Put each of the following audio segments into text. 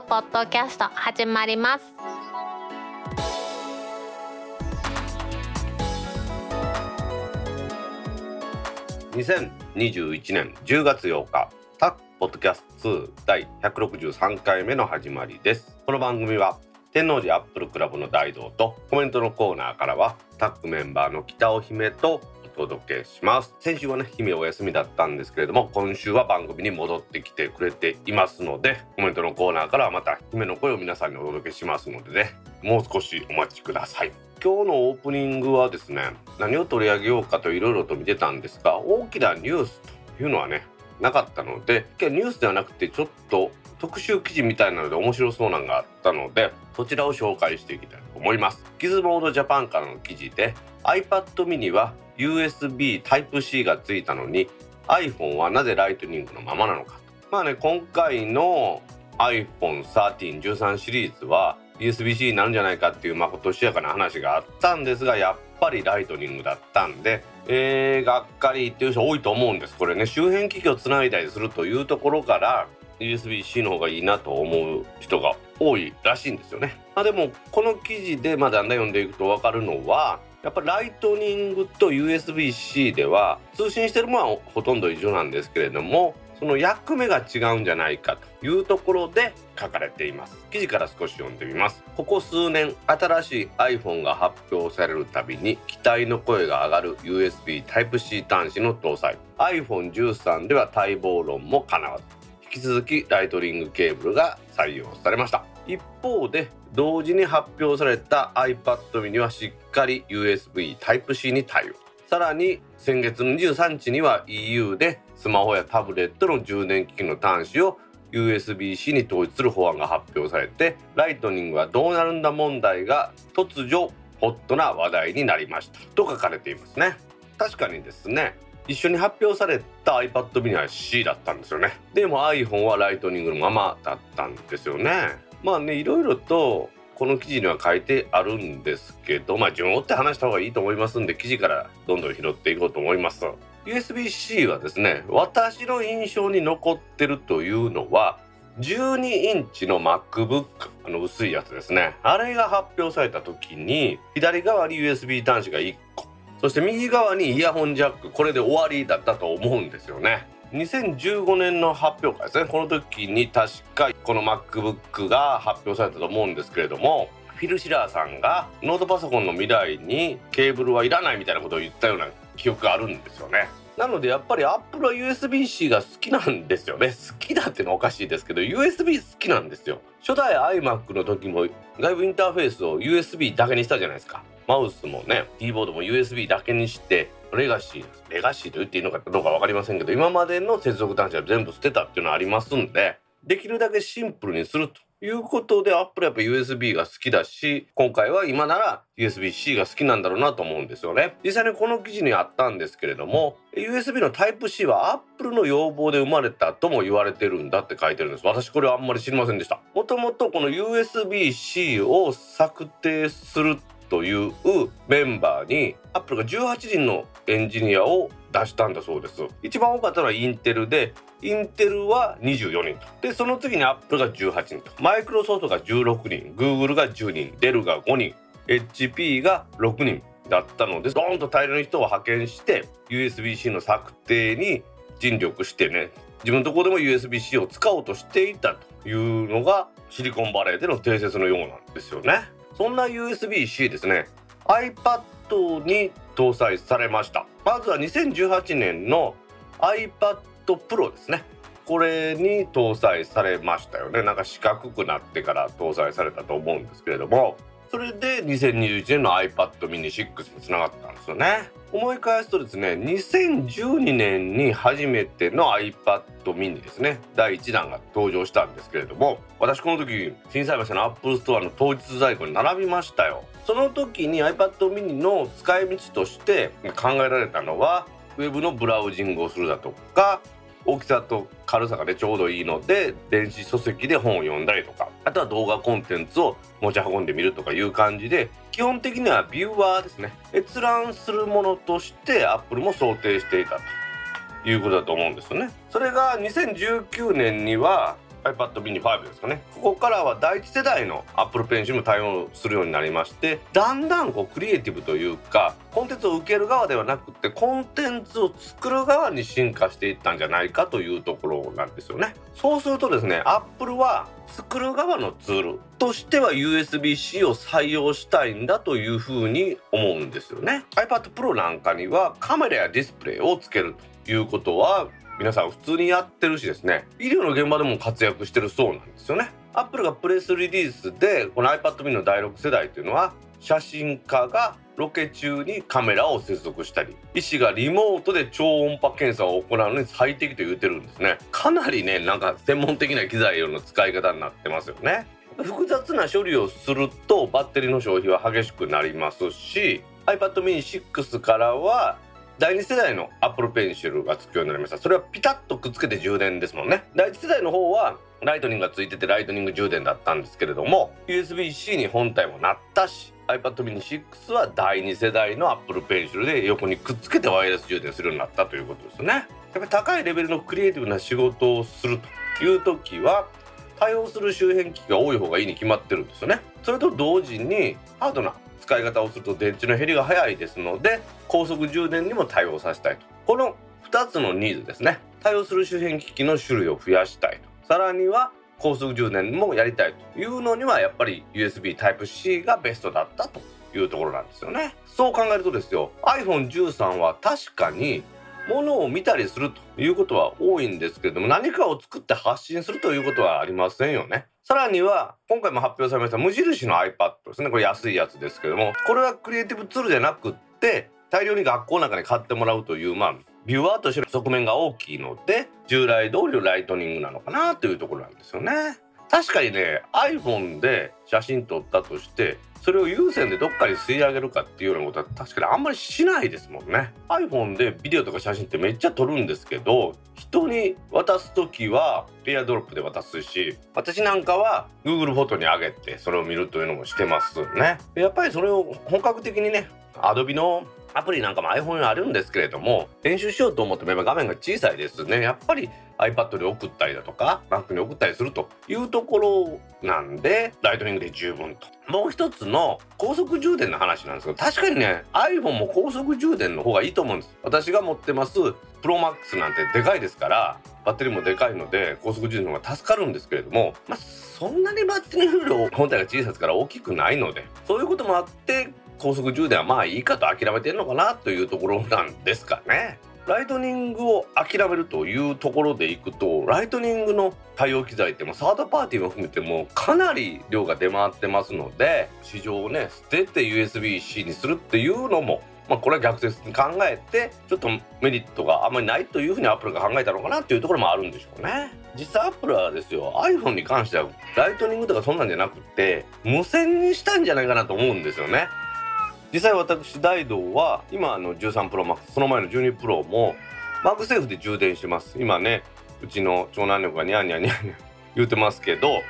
くポッドキャスト始まります。2021年10月8日タックポッドキャスト2第163回目の始まりです。この番組は天王寺アップルクラブの大道とコメントのコーナーからはタックメンバーの北尾姫と届けします。先週はね姫お休みだったんですけれども今週は番組に戻ってきてくれていますのでコメントのコーナーからはまた姫の声を皆さんにお届けしますのでねもう少しお待ちください。今日のオープニングはですね何を取り上げようかといろいろと見てたんですが大きなニュースというのはねなかったので今日ニュースではなくてちょっと特集記事みたいなので面白そうなのがあったのでそちらを紹介していきたいと思います。ギズモードジャパンからの記事で iPad mini は USB Type-C がついたのに iPhone はなぜライトニングのままなのかまあね今回の iPhone1313 シリーズは USB-C になるんじゃないかっていうまことしやかな話があったんですがやっぱりライトニングだったんで、えー、がっかりっていう人多いと思うんです。これね周辺機器をつないだりするというところから USB-C の方がいいなと思う人が多いらしいんですよね。まあ、でもこの記事でまあだんだん読んでいくと分かるのはやっぱライトニングと USB-C では通信してるものはほとんど一緒なんですけれどもその役目が違うんじゃないかというところで書かれています。記事から少し読んでみます。ここ数年新しい iPhone が発表されるたびに期待の声が上がる USB Type-C 端子の搭載。iPhone13 では待望論もかなわず。き続きライトニングケーブルが採用されました。一方で同時に発表された iPad mini はしっかり USB Type-C に対応。さらに先月23日には EU でスマホやタブレットの充電機器の端子を USB-C に統一する法案が発表されてライトニングはどうなるんだ問題が突如ホットな話題になりました。と書かれていますね。確かにですね。一緒に発表された iPad mini は C だったんですよね。でも iPhone はライトニングのままだったんですよね。まあねいろいろとこの記事には書いてあるんですけどまあ順を追って話した方がいいと思いますんで記事からどんどん拾っていこうと思います。USB-C はですね私の印象に残ってるというのは12インチの MacBook あの薄いやつですね。あれが発表された時に左側に USB 端子が1個そして右側にイヤホンジャックこれで終わりだったと思うんですよね。2015年の発表会ですね。この時に確かこの MacBook が発表されたと思うんですけれどもフィル・シラーさんがノートパソコンの未来にケーブルはいらないみたいなことを言ったような記憶があるんですよね。なのでやっぱり Apple は USB-C が好きなんですよね。好きだってのはおかしいですけど USB 好きなんですよ。初代 iMac の時も外部インターフェースを USB だけにしたじゃないですか。マウスもねキーボードも USB だけにしてレガシーレガシーと言っていいのかどうか分かりませんけど今までの接続端子は全部捨てたっていうのはありますんでできるだけシンプルにすると。いうことでアップルやっぱ USB が好きだし今回は今なら USB-C が好きなんだろうなと思うんですよね。実際にこの記事にあったんですけれども USB の Type-C は Apple の要望で生まれたとも言われてるんだって書いてるんです。私これあんまり知りませんでした。もともとこの USB-C を策定するというメンバーにアップルが18人のエンジニアを出したんだそうです。一番多かったのはインテルでインテルは24人と。でその次にアップルが18人と。マイクロソフトが16人グーグルが10人デルが5人 HP が6人だったのでドーンと大量の人を派遣して USB-C の策定に尽力してね。自分のとこでも USB-C を使おうとしていたというのがシリコンバレーでの定説のようなんですよね。そんな USB-C ですね。iPad に搭載されました。まずは2018年の iPad Pro ですね。これに搭載されましたよね。なんか四角くなってから搭載されたと思うんですけれども。それで2021年の iPad mini 6につながったんですよね。思い返すとですね2012年に初めての iPad mini ですね。第1弾が登場したんですけれども私この時心斎橋の Apple Store の当日在庫に並びましたよ。その時に iPad mini の使い道として考えられたのはウェブのブラウジングをするだとか大きさと軽さがねちょうどいいので電子書籍で本を読んだりとかあとは動画コンテンツを持ち運んでみるとかいう感じで基本的にはビューワーですね。閲覧するものとしてアップルも想定していたということだと思うんですよね。それが2019年には iPad mini 5ですかね。ここからは第一世代の Apple Pencil も対応するようになりましてだんだんこうクリエイティブというかコンテンツを受ける側ではなくてコンテンツを作る側に進化していったんじゃないかというところなんですよね。そうするとですね Apple は作る側のツールとしては USB-C を採用したいんだというふうに思うんですよね。iPad Pro なんかにはカメラやディスプレイをつけるということは皆さん普通にやってるしですね医療の現場でも活躍してるそうなんですよね。アップルがプレスリリースでこの iPad mini の第6世代というのは写真家がロケ中にカメラを接続したり医師がリモートで超音波検査を行うのに最適と言ってるんですね。かなりねなんか専門的な機材の使い方になってますよね。複雑な処理をするとバッテリーの消費は激しくなりますし iPad mini 6からは第2世代の Apple Pencil がつくようになりました。それはピタッとくっつけて充電ですもんね。第1世代の方はライトニングがついててライトニング充電だったんですけれども USB-C に本体もなったし iPad mini 6は第2世代の Apple Pencil で横にくっつけてワイヤレス充電するようになったということですね。やっぱり高いレベルのクリエイティブな仕事をするという時は対応する周辺機器が多い方がいいに決まってるんですよね。それと同時にハードな使い方をすると電池の減りが早いですので高速充電にも対応させたいと。この2つのニーズですね。対応する周辺機器の種類を増やしたいと。さらには高速充電もやりたいというのにはやっぱり USB Type-C がベストだったというところなんですよねそう考えるとですよ iPhone13 は確かにものを見たりするということは多いんですけれども何かを作って発信するということはありませんよね。さらには今回も発表されました無印の iPad ですね。これ安いやつですけどもこれはクリエイティブツールじゃなくって大量に学校なんかに買ってもらうというまあビュアーとしての側面が大きいので従来通りのライトニングなのかなというところなんですよね。確かにね iPhone で写真撮ったとしてそれを有線でどっかに吸い上げるかっていうようなことは確かにあんまりしないですもんね。iPhone でビデオとか写真ってめっちゃ撮るんですけど人に渡す時はペアドロップで渡すし私なんかは Google フォトに上げてそれを見るというのもしてますね。やっぱりそれを本格的にね Adobe のアプリなんかも iPhone にあるんですけれども編集しようと思っても画面が小さいですね。やっぱり iPad に送ったりだとか Mac に送ったりするというところなんでライトニングで十分と。もう一つの高速充電の話なんですけど確かにね iPhone も高速充電の方がいいと思うんです。私が持ってます ProMax なんてでかいですからバッテリーもでかいので高速充電の方が助かるんですけれどもまあそんなにバッテリーの量本体が小さいですから大きくないのでそういうこともあって高速充電はまあいいかと諦めてるのかなというところなんですかね。ライトニングを諦めるというところでいくとライトニングの対応機材ってもサードパーティーも含めてもかなり量が出回ってますので市場をね捨てて USB-C にするっていうのもまあ、これは逆説に考えてちょっとメリットがあんまりないというふうにアップルが考えたのかなっていうところもあるんでしょうね実際アップルはですよ iPhone に関してはライトニングとかそんなんじゃなくて無線にしたんじゃないかなと思うんですよね実際私大道は今の13 Pro Max その前の12 Pro もマグセーフで充電してます。今ねうちの長男猫がニャンニャンニャンニャン 言うてますけど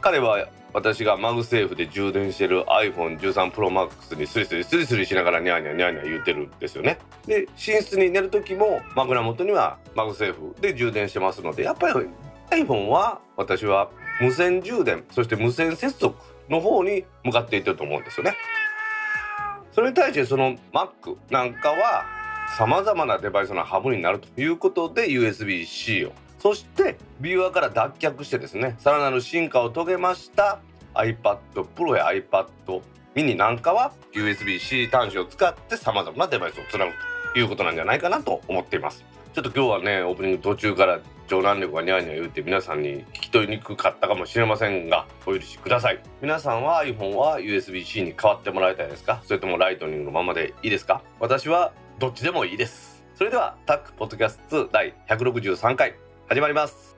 彼は私がマグセーフで充電してる iPhone13 Pro Max にスリスリスリスリしながらニャーニャーニャーニャー言うてるんですよね。で寝室に寝る時も枕元にはマグセーフで充電してますのでやっぱり iPhone は私は無線充電そして無線接続の方に向かっていってると思うんですよね。それに対してその Mac なんかはさまざまなデバイスのハブになるということで USB-C を。そしてビューアーから脱却してですねさらなる進化を遂げました iPad Pro や iPad mini なんかは USB-C 端子を使ってさまざまなデバイスをつなぐということなんじゃないかなと思っています。ちょっと今日はねオープニング途中から長男力がニャーニャー言うて皆さんに聞き取りにくかったかもしれませんがお許しください。皆さんは iPhone は USB-C に変わってもらいたいですか？それともライトニングのままでいいですか？私はどっちでもいいです。それではタックポッドキャスト2第163回始まります。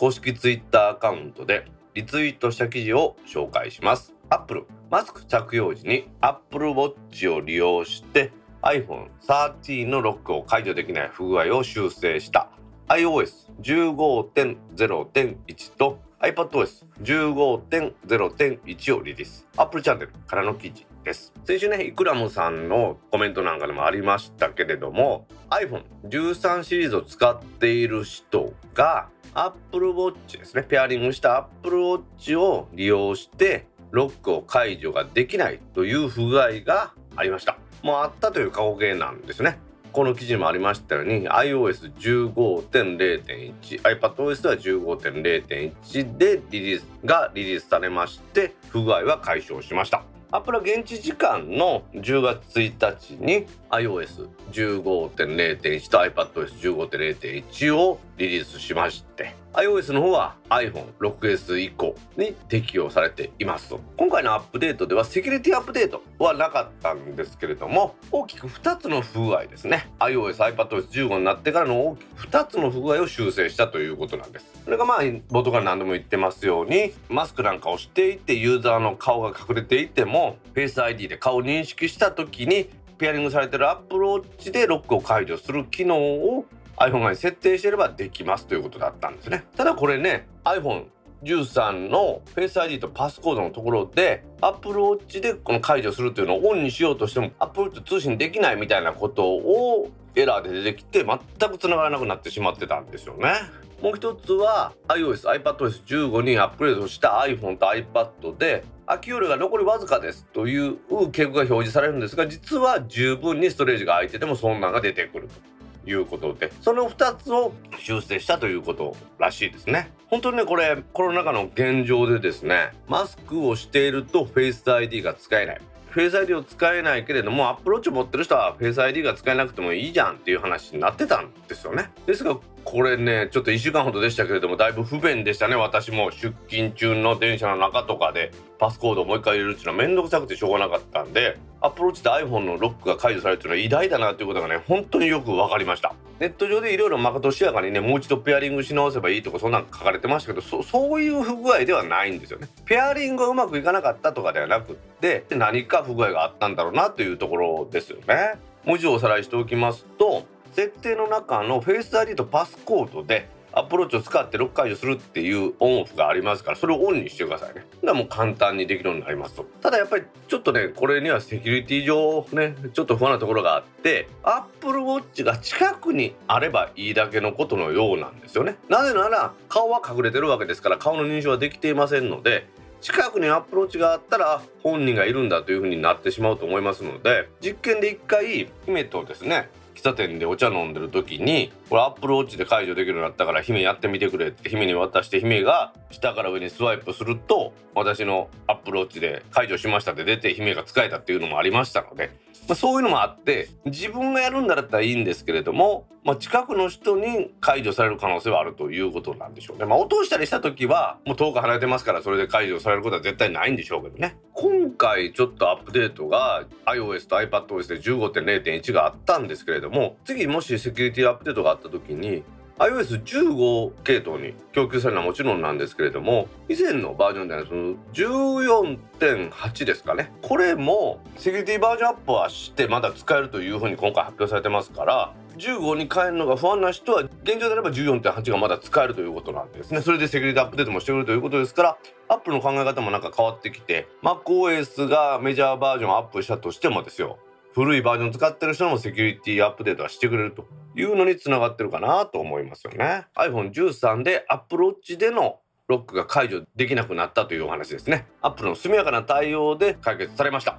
公式 Twitter アカウントでリツイートした記事を紹介します。Apple マスク着用時に Apple Watch を利用して iPhone13 のロックを解除できない不具合を修正した。iOS15.0.1 と iPadOS15.0.1 をリリース。Apple チャンネルからの記事です。先週ねイクラムさんのコメントなんかでもありましたけれども iPhone13 シリーズを使っている人が Apple Watch ですね。ペアリングした Apple Watch を利用してロックを解除ができないという不具合がありました。もうあったという過去形なんですね。この記事にもありましたように iOS15.0.1 iPadOS では15.0.1でリリースがリリースされまして不具合は解消しました。アップルは現地時間の10月1日に iOS15.0.1 と iPadOS15.0.1 をリリースしまして iOS の方は iPhone6S 以降に適用されています今回のアップデートではセキュリティアップデートはなかったんですけれども大きく2つの不具合ですね。iOS、iPadOS15 になってからの大きく2つの不具合を修正したということなんです。それがまあ冒頭から何度も言ってますようにマスクなんかをしていてユーザーの顔が隠れていても Face ID で顔を認識した時にペアリングされてる Apple Watch でロックを解除する機能を iPhone が設定していればできますということだったんですねただこれね iPhone 13の Face ID とパスコードのところで Apple Watch でこの解除するというのをオンにしようとしても Apple Watch 通信できないみたいなことをエラーで出てきて全く繋がらなくなってしまってたんですよね。もう一つは iOS、iPadOS15 にアップグレードした iPhone と iPad で空き容量が残りわずかですという警告が表示されるんですが実は十分にストレージが空いててもそんなんが出てくると。いうことでその2つを修正したということらしいですね本当にねこれコロナ禍の現状でですねマスクをしているとフェイス ID が使えないフェイス ID を使えないけれどもアップルウォッチを持ってる人はフェイス ID が使えなくてもいいじゃんっていう話になってたんですよねですがこれねちょっと1週間ほどでしたけれどもだいぶ不便でしたね私も出勤中の電車の中とかでパスコードをもう一回入れるっていうのは面倒くさくてしょうがなかったんでアプローチで iPhone のロックが解除されるっていうのは偉大だなっていうことがね本当によく分かりました。ネット上でいろいろまことしやかにねもう一度ペアリングし直せばいいとかそんなん書かれてましたけどそういう不具合ではないんですよね。ペアリングがうまくいかなかったとかではなくって何か不具合があったんだろうなというところですよね。もう一度おさらいしておきますと設定の中のフェイス ID とパスコードでアップルウォッチを使ってロック解除するっていうオンオフがありますからそれをオンにしてくださいね。だもう簡単にできるようになりますと。ただやっぱりちょっとねこれにはセキュリティ上ねちょっと不安なところがあってアップルウォッチが近くにあればいいだけのことのようなんですよね。なぜなら顔は隠れてるわけですから顔の認証はできていませんので近くにアプローチがあったら本人がいるんだというふうになってしまうと思いますので実験で一回姫とですね喫茶店でお茶飲んでる時にこれアップルウォッチで解除できるようになったから姫やってみてくれって姫に渡して姫が下から上にスワイプすると私のアップルウォッチで解除しましたって出て姫が使えたっていうのもありましたのでまあ、そういうのもあって自分がやるんだったらいいんですけれども、まあ、近くの人に解除される可能性はあるということなんでしょうね。まあ、落としたりした時はもう遠く離れてますからそれで解除されることは絶対ないんでしょうけどね。今回ちょっとアップデートが iOS と iPadOS で15.0.1があったんですけれども次もしセキュリティアップデートがあった時に iOS15 系統に供給されるのはもちろんなんですけれども以前のバージョンではその14.8ですかね。これもセキュリティバージョンアップはしてまだ使えるというふうに今回発表されてますから15に変えるのが不安な人は現状であれば14.8がまだ使えるということなんですね。それでセキュリティアップデートもしてくるということですからアップの考え方もなんか変わってきて MacOS がメジャーバージョンアップしたとしてもですよ。古いバージョン使ってる人もセキュリティアップデートはしてくれるというのにつながってるかなと思いますよね。iPhone13 で Apple Watch でのロックが解除できなくなったというお話ですね。Apple の速やかな対応で解決されました。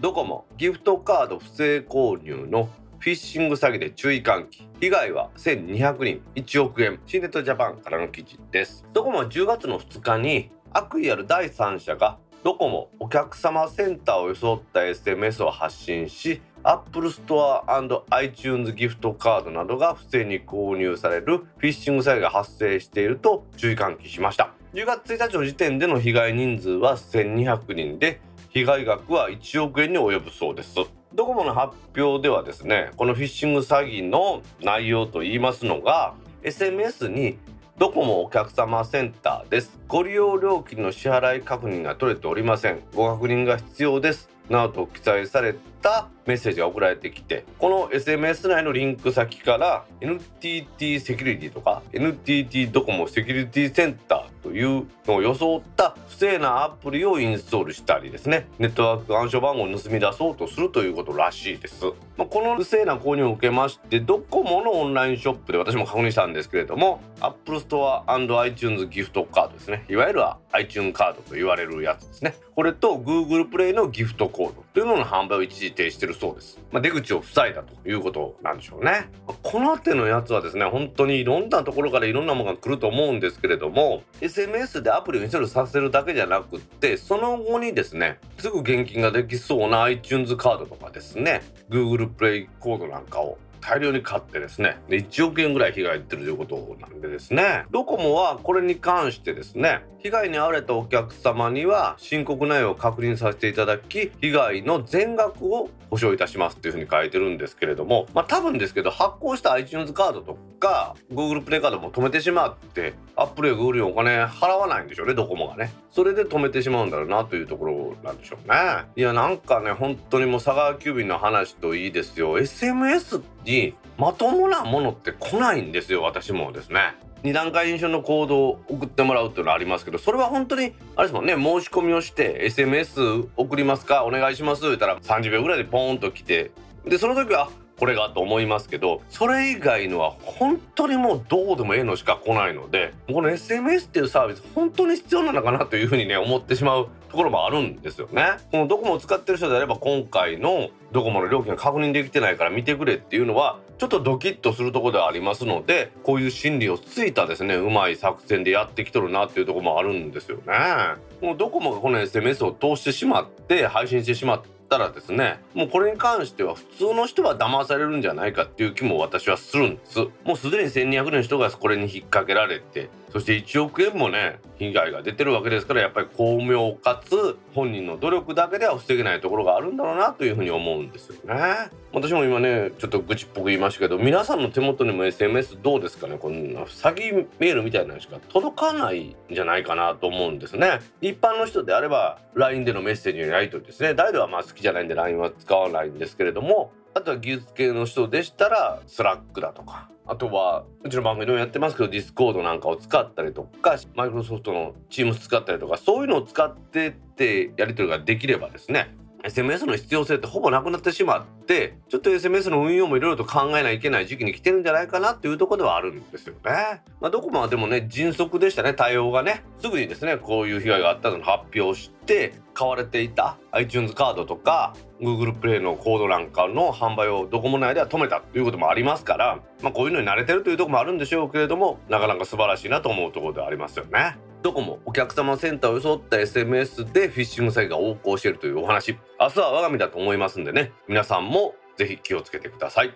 ドコモギフトカード不正購入のフィッシング詐欺で注意喚起。被害は1200人。1億円。シネットジャパンからの記事です。ドコモは10月の2日に悪意ある第三者がドコモお客様センターを装った SMS を発信し Apple Store iTunes ギフトカードなどが不正に購入されるフィッシング詐欺が発生していると注意喚起しました。10月1日の時点での被害人数は1200人で被害額は1億円に及ぶそうです。ドコモの発表ではですねこのフィッシング詐欺の内容といいますのが SMS にドコモお客様センターです。ご利用料金の支払い確認が取れておりません。ご確認が必要です。などと記載されたメッセージが送られてきてこの SMS 内のリンク先から NTT セキュリティとか NTT ドコモセキュリティセンターというのを装った不正なアプリをインストールしたりですね。ネットワーク暗証番号を盗み出そうとするということらしいです、まあ、この不正な購入を受けましてドコモのオンラインショップで私も確認したんですけれども Apple Store iTunes ギフトカードですね。いわゆる iTunes カードと言われるやつですね。これと Google プレイのギフトコードというのの販売を一時停止してるそうです、まあ、出口を塞いだということなんでしょうね。この手のやつはですね本当にいろんなところからいろんなものが来ると思うんですけれども SMS でアプリをインストールさせるだけじゃなくってその後にですねすぐ現金ができそうな iTunes カードとかですね Google プレイコードなんかを大量に買ってですね1億円ぐらい被害出るということなんでですね。ドコモはこれに関してですね被害に遭われたお客様には申告内容を確認させていただき被害の全額を保証いたしますっていうふうに書いてるんですけれどもまあ多分ですけど発行した iTunes カードとか Google プレイカードも止めてしまって Apple や Google にお金払わないんでしょうねドコモがね。それで止めてしまうんだろうなというところなんでしょうね。いやなんかね本当にもう佐川急便の話といいですよ。SMS にまともなものって来ないんですよ私もですね。2段階認証の行動を送ってもらうっていうのはありますけどそれは本当にあれですもんね申し込みをして SMS 送りますかお願いします言ったら30秒ぐらいでポーンと来てでその時はこれがと思いますけどそれ以外のは本当にもうどうでもええのしか来ないのでこの SMS っていうサービス本当に必要なのかなというふうにね思ってしまうところもあるんですよね。このドコモを使ってる人であれば今回のドコモの料金が確認できてないから見てくれっていうのはちょっとドキッとするところではありますのでこういう心理をついたですねうまい作戦でやってきとるなっていうところもあるんですよね。もうドコモがこの SMS を通してしまって配信してしまっったらですねもうこれに関しては普通の人は騙されるんじゃないかっていう気も私はするんです。もうすでに1200人の人がこれに引っ掛けられてそして1億円もね被害が出てるわけですからやっぱり巧妙かつ本人の努力だけでは防げないところがあるんだろうなというふうに思うんですよね。私も今ねちょっと愚痴っぽく言いましたけど皆さんの手元にも SMS どうですかね？こんな詐欺メールみたいなのしか届かないんじゃないかなと思うんですね。一般の人であれば LINE でのメッセージのやり取りですね。誰ではまあ好きじゃないんで LINE は使わないんですけれどもあとは技術系の人でしたらスラックだとか。あとはうちの番組でもやってますけどディスコードなんかを使ったりとかマイクロソフトのチーム使ったりとかそういうのを使ってってやり取りができればですね。SMS の必要性ってほぼなくなってしまってちょっと SMS の運用もいろいろと考えないといけない時期に来てるんじゃないかなっていうところではあるんですよね。まあ、どこまでもね迅速でしたね対応がね。すぐにですねこういう被害があったのを発表して買われていた iTunes カードとか Google プレイのコードなんかの販売をドコモ内では止めたということもありますから、まあ、こういうのに慣れてるというところもあるんでしょうけれどもなかなか素晴らしいなと思うところではありますよね。どこもお客様センターを装った SMS でフィッシング詐欺が横行しているというお話明日は我が身だと思いますんでね皆さんもぜひ気をつけてください。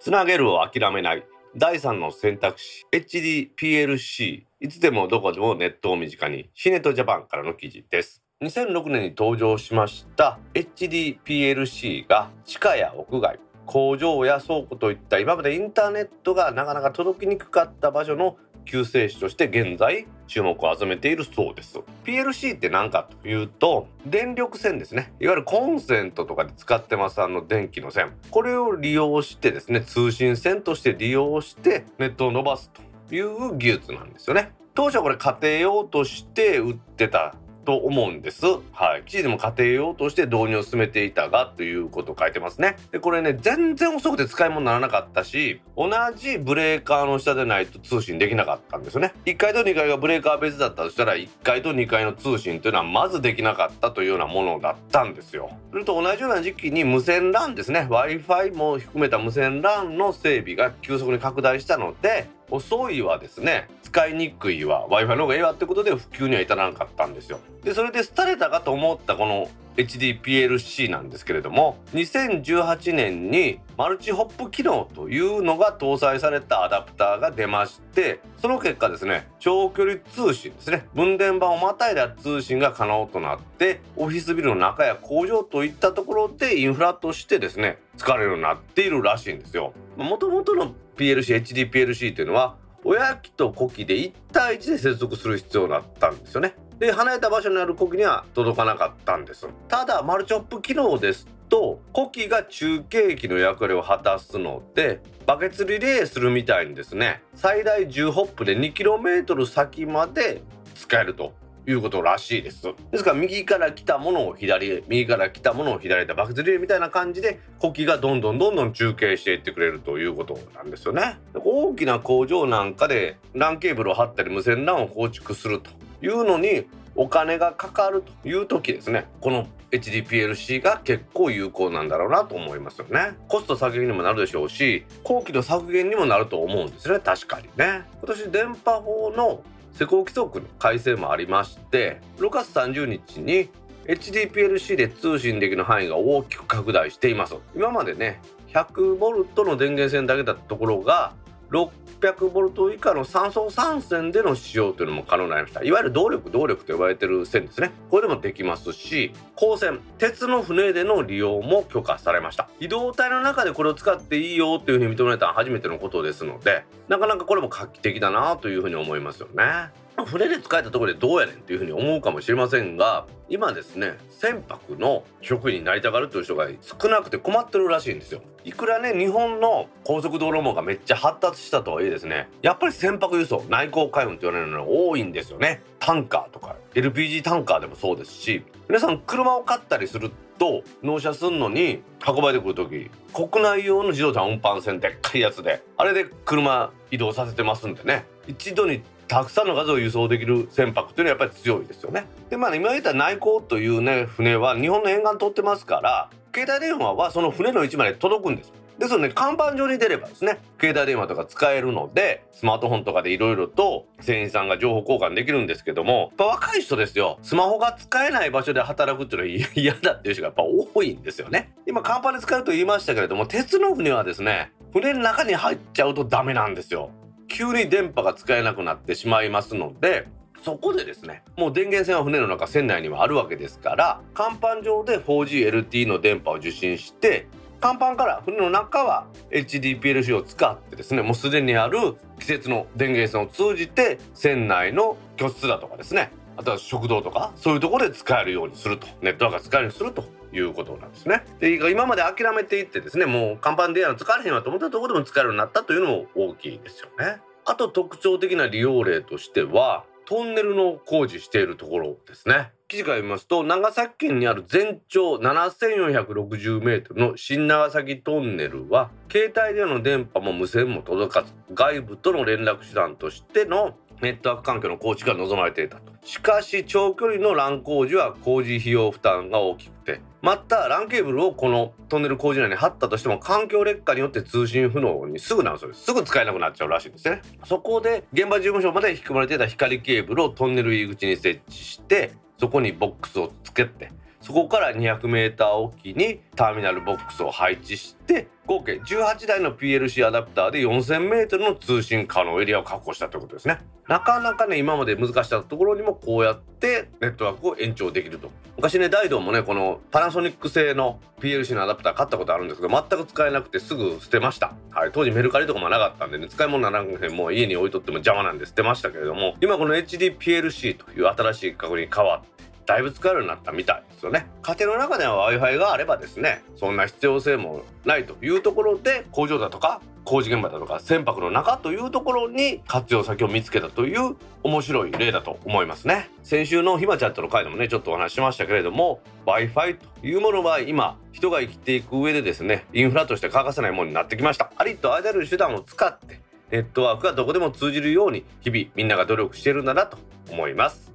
つなげるを諦めない。第3の選択肢 HDPLC いつでもどこでもネットを身近に。シネットジャパンからの記事です。2006年に登場しました HDPLC が地下や屋外工場や倉庫といった今までインターネットがなかなか届きにくかった場所の救世主として現在注目を集めているそうです。PLC って何かというと電力線ですね。いわゆるコンセントとかで使ってますあの電気の線。これを利用してですね通信線として利用してネットを伸ばすという技術なんですよね。当初これ家庭用として売ってたと思うんです。はい。記事でも家庭用として導入を進めていたがということを書いてますね。で、これね、全然遅くて使い物にならなかったし、同じブレーカーの下でないと通信できなかったんですよね。1階と2階がブレーカー別だったとしたら、1階と2階の通信というのはまずできなかったというようなものだったんですよ。それと同じような時期に無線 LAN ですね。Wi-Fi も含めた無線 LAN の整備が急速に拡大したので、遅いはですね使いにくいわ w i f i の方がええわってことで普及には至らなかったんですよ。でそれで廃れたかと思ったこの HDPLC なんですけれども2018年にマルチホップ機能というのが搭載されたアダプターが出ましてその結果ですね長距離通信ですね分電盤をまたいだ通信が可能となってオフィスビルの中や工場といったところでインフラとしてですね使われるようになっているらしいんですよ。もともとの PLC、HDPLC というのは親機と子機で1対1で接続する必要だったんですよね。で離れた場所にある子機には届かなかったんです。ただマルチョップ機能ですと子機が中継機の役割を果たすのでバケツリレーするみたいにですね最大10ホップで 2km 先まで使えるということらしいです。ですから右から来たものを左へ右から来たものを左へバケツリレーみたいな感じで呼気がどんどんどんどん中継していってくれるということなんですよね。大きな工場なんかで LAN ケーブルを張ったり無線 LAN を構築するというのにお金がかかるという時ですね。この HDPLC が結構有効なんだろうなと思いますよね。コスト削減にもなるでしょうし後期の削減にもなると思うんですね。確かにね。今年電波法の施工規則の改正もありまして6月30日に HDPLC で通信できる範囲が大きく拡大しています。今までね 100V の電源線だけだったところが600ボルト以下の3層3線での使用というのも可能になりました。いわゆる動力動力と呼ばれてる線ですね。これでもできますし光線鉄の船での利用も許可されました。移動体の中でこれを使っていいよというふうに認められた初めてのことですのでなかなかこれも画期的だなというふうに思いますよね。船で使えたところでどうやねんっていうふうに思うかもしれませんが今ですね船舶の職員になりたがるという人が少なくて困ってるらしいんですよ。いくらね日本の高速道路網がめっちゃ発達したとはいえですねやっぱり船舶輸送内航海運って言われるのが多いんですよね。タンカーとか LPG タンカーでもそうですし皆さん車を買ったりすると納車すんのに運ばれてくる時国内用の自動車運搬船でっかいやつであれで車移動させてますんでね。一度にたくさんの数を輸送できる船舶というのはやっぱり強いですよね。でまあ今言った内航というね船は日本の沿岸通ってますから携帯電話はその船の位置まで届くんです。ですので、ね、看板上に出ればですね携帯電話とか使えるのでスマートフォンとかでいろいろと船員さんが情報交換できるんですけどもやっぱ若い人ですよスマホが使えない場所で働くっていうのは嫌だっていう人がやっぱ多いんですよね今甲板で使うと言いましたけれども鉄の船はですね船の中に入っちゃうとダメなんですよ急に電波が使えなくなってしまいますのでそこでですねもう電源線は船の中船内にはあるわけですから甲板上で 4GLTE の電波を受信して甲板から船の中は HDPLC を使ってですねもうすでにある季節の電源線を通じて船内の居室だとかですねあとは食堂とかそういうところで使えるようにするとネットワークが使えるようにすると。いうことなんですね。で今まで諦めていってですねもう看板でやるの使えへんわと思ったところでも使えるようになったというのも大きいですよね。あと特徴的な利用例としてはトンネルの工事しているところですね。記事から読みますと長崎県にある全長7460メートルの新長崎トンネルは携帯電話の電波も無線も届かず外部との連絡手段としてのネットワーク環境の構築が望まれていたと。しかし長距離の LAN 工事は工事費用負担が大きくてまた LAN ケーブルをこのトンネル工事内に貼ったとしても環境劣化によって通信不能にすぐなるそうです。すぐ使えなくなっちゃうらしいんですね。そこで現場事務所まで引き込まれていた光ケーブルをトンネル入り口に設置してそこにボックスをつけてそこから 200m おきにターミナルボックスを配置して合計18台の PLC アダプターで 4000m の通信可能エリアを確保したということですね。なかなかね今まで難しかったところにもこうやってネットワークを延長できると。昔ねダイドもねこのパナソニック製の PLC のアダプター買ったことあるんですけど全く使えなくてすぐ捨てました。はい当時メルカリとかもなかったんでね使い物ならんへんもう家に置いとっても邪魔なんで捨てましたけれども今この HDPLC という新しい価格に変わってだいぶ使えるようになったみたいですよね。家庭の中では Wi-Fi があればですねそんな必要性もないというところで工場だとか工事現場だとか船舶の中というところに活用先を見つけたという面白い例だと思いますね。先週のひまちゃんとの回でもねちょっとお話ししましたけれども Wi-Fi というものは今人が生きていく上でですねインフラとして欠かせないものになってきました。ありとあらゆる手段を使ってネットワークがどこでも通じるように日々みんなが努力しているんだなと思います。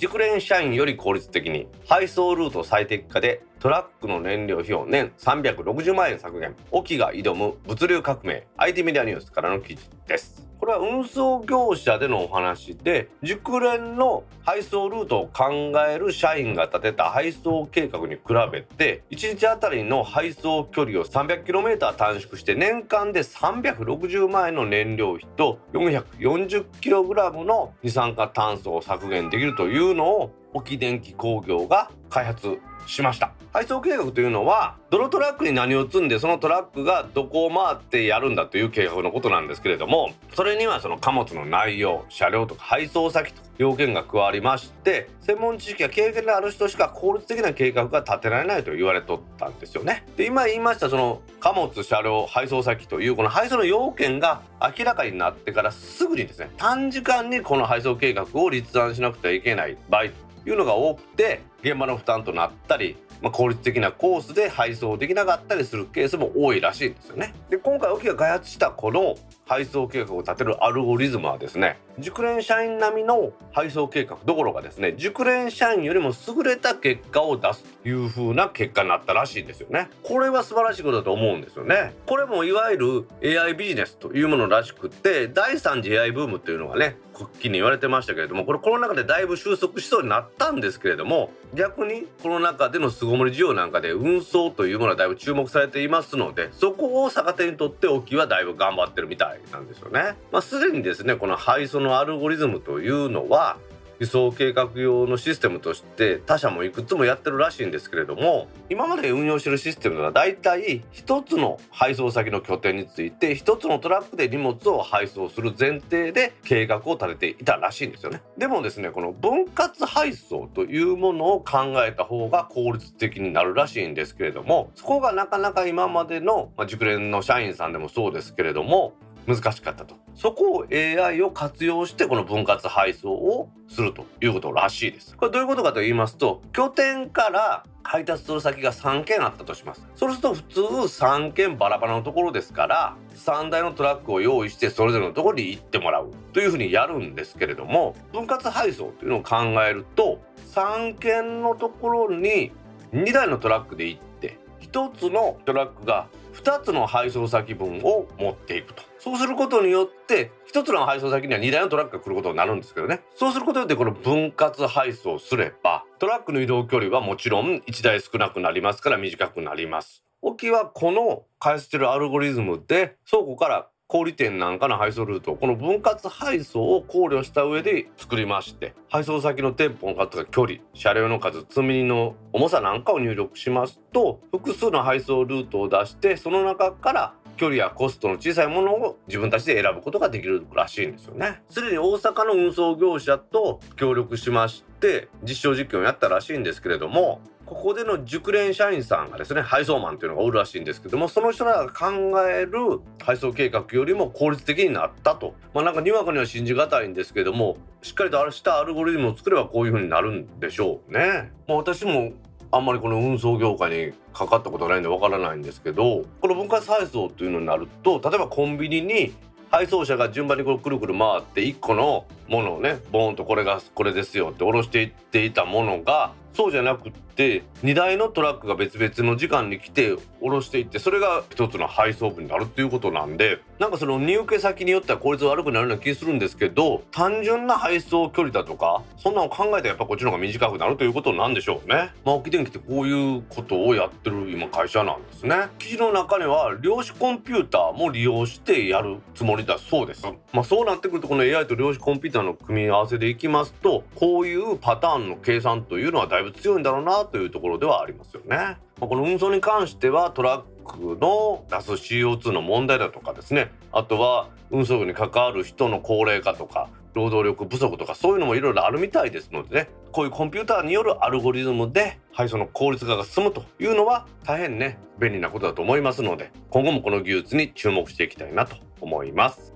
熟練社員より効率的に配送ルート最適化でトラックの燃料費用年360万円削減沖が挑む物流革命。IT メディアニュースからの記事です。これは運送業者でのお話で熟練の配送ルートを考える社員が立てた配送計画に比べて1日あたりの配送距離を 300km 短縮して年間で360万円の燃料費と 440kg の二酸化炭素を削減できるというのを沖電機工業が開発しました配送計画というのはどのトラックに何を積んでそのトラックがどこを回ってやるんだという計画のことなんですけれどもそれにはその貨物の内容車両とか配送先と要件が加わりまして専門知識や経験のある人しか効率的な計画が立てられないと言われとったんですよね。で今言いましたその貨物車両配送先というこの配送の要件が明らかになってからすぐにですね短時間にこの配送計画を立案しなくてはいけない場合いうのが多くて現場の負担となったりまあ、効率的なコースで配送できなかったりするケースも多いらしいんですよね。で今回沖が開発したこの配送計画を立てるアルゴリズムはですね。熟練社員並みの配送計画どころかですね熟練社員よりも優れた結果を出すという風な結果になったらしいんですよね。これは素晴らしいことだと思うんですよね。これもいわゆる AI ビジネスというものらしくって第3次 AI ブームっていうのがね国旗に言われてましたけれどもこれコロナ禍でだいぶ収束しそうになったんですけれども逆にコロナ禍での巣ごもり需要なんかで運送というものはだいぶ注目されていますのでそこを逆手にとって沖はだいぶ頑張ってるみたい。なんですよね。まあ、すでにですねこの配送のアルゴリズムというのは輸送計画用のシステムとして他社もいくつもやってるらしいんですけれども今まで運用してるシステムはだいたい1つの配送先の拠点について1つのトラックで荷物を配送する前提で計画を立てていたらしいんですよねでもですねこの分割配送というものを考えた方が効率的になるらしいんですけれどもそこがなかなか今までの、まあ、熟練の社員さんでもそうですけれども難しかったと。そこを AI を活用してこの分割配送をするということらしいです。これどういうことかと言いますと拠点から配達する先が3件あったとします。そうすると普通3件バラバラのところですから3台のトラックを用意してそれぞれのところに行ってもらうというふうにやるんですけれども分割配送というのを考えると3件のところに2台のトラックで行って1つのトラックが2つの配送先分を持っていくと。そうすることによって1つの配送先には2台のトラックが来ることになるんですけどね。そうすることによってこの分割配送すればトラックの移動距離はもちろん1台少なくなりますから短くなります。沖はこの開発してるアルゴリズムで倉庫から小売店なんかの配送ルートこの分割配送を考慮した上で作りまして配送先の店舗の数とか距離車両の数積み荷の重さなんかを入力しますと複数の配送ルートを出してその中から距離やコストの小さいものを自分たちで選ぶことができるらしいんですよね。すでに大阪の運送業者と協力しまして実証実験をやったらしいんですけれどもここでの熟練社員さんがですね配送マンというのがおるらしいんですけどもその人らが考える配送計画よりも効率的になったとまあなんかにわかには信じがたいんですけどもしっかりとしたアルゴリズムを作ればこういう風になるんでしょうね。まあ、私もあんまりこの運送業界にかかったことないんでわからないんですけどこの分割配送というのになると例えばコンビニに配送車が順番にこうくるくる回って1個のものをねボーンとこれがこれですよって下ろしていっていたものがそうじゃなくって荷台のトラックが別々の時間に来て下ろしていってそれが一つの配送部になるっていうことなんでなんかその荷受け先によっては効率悪くなるような気するんですけど単純な配送距離だとかそんなの考えたらやっぱこっちの方が短くなるということなんでしょうね。まあ、沖電機ってこういうことをやってる今会社なんですね。記事の中には量子コンピューターも利用してやるつもりだそうです。まあ、そうなってくるとこの AI と量子コンピューターの組み合わせでいきますとこういうパターンの計算というのはだいぶ強いんだろうなというところではありますよね。この運送に関してはトラックの出す CO2 の問題だとかですねあとは運送業に関わる人の高齢化とか労働力不足とかそういうのもいろいろあるみたいですのでねこういうコンピューターによるアルゴリズムで配送の効率化が進むというのは大変ね便利なことだと思いますので今後もこの技術に注目していきたいなと思います。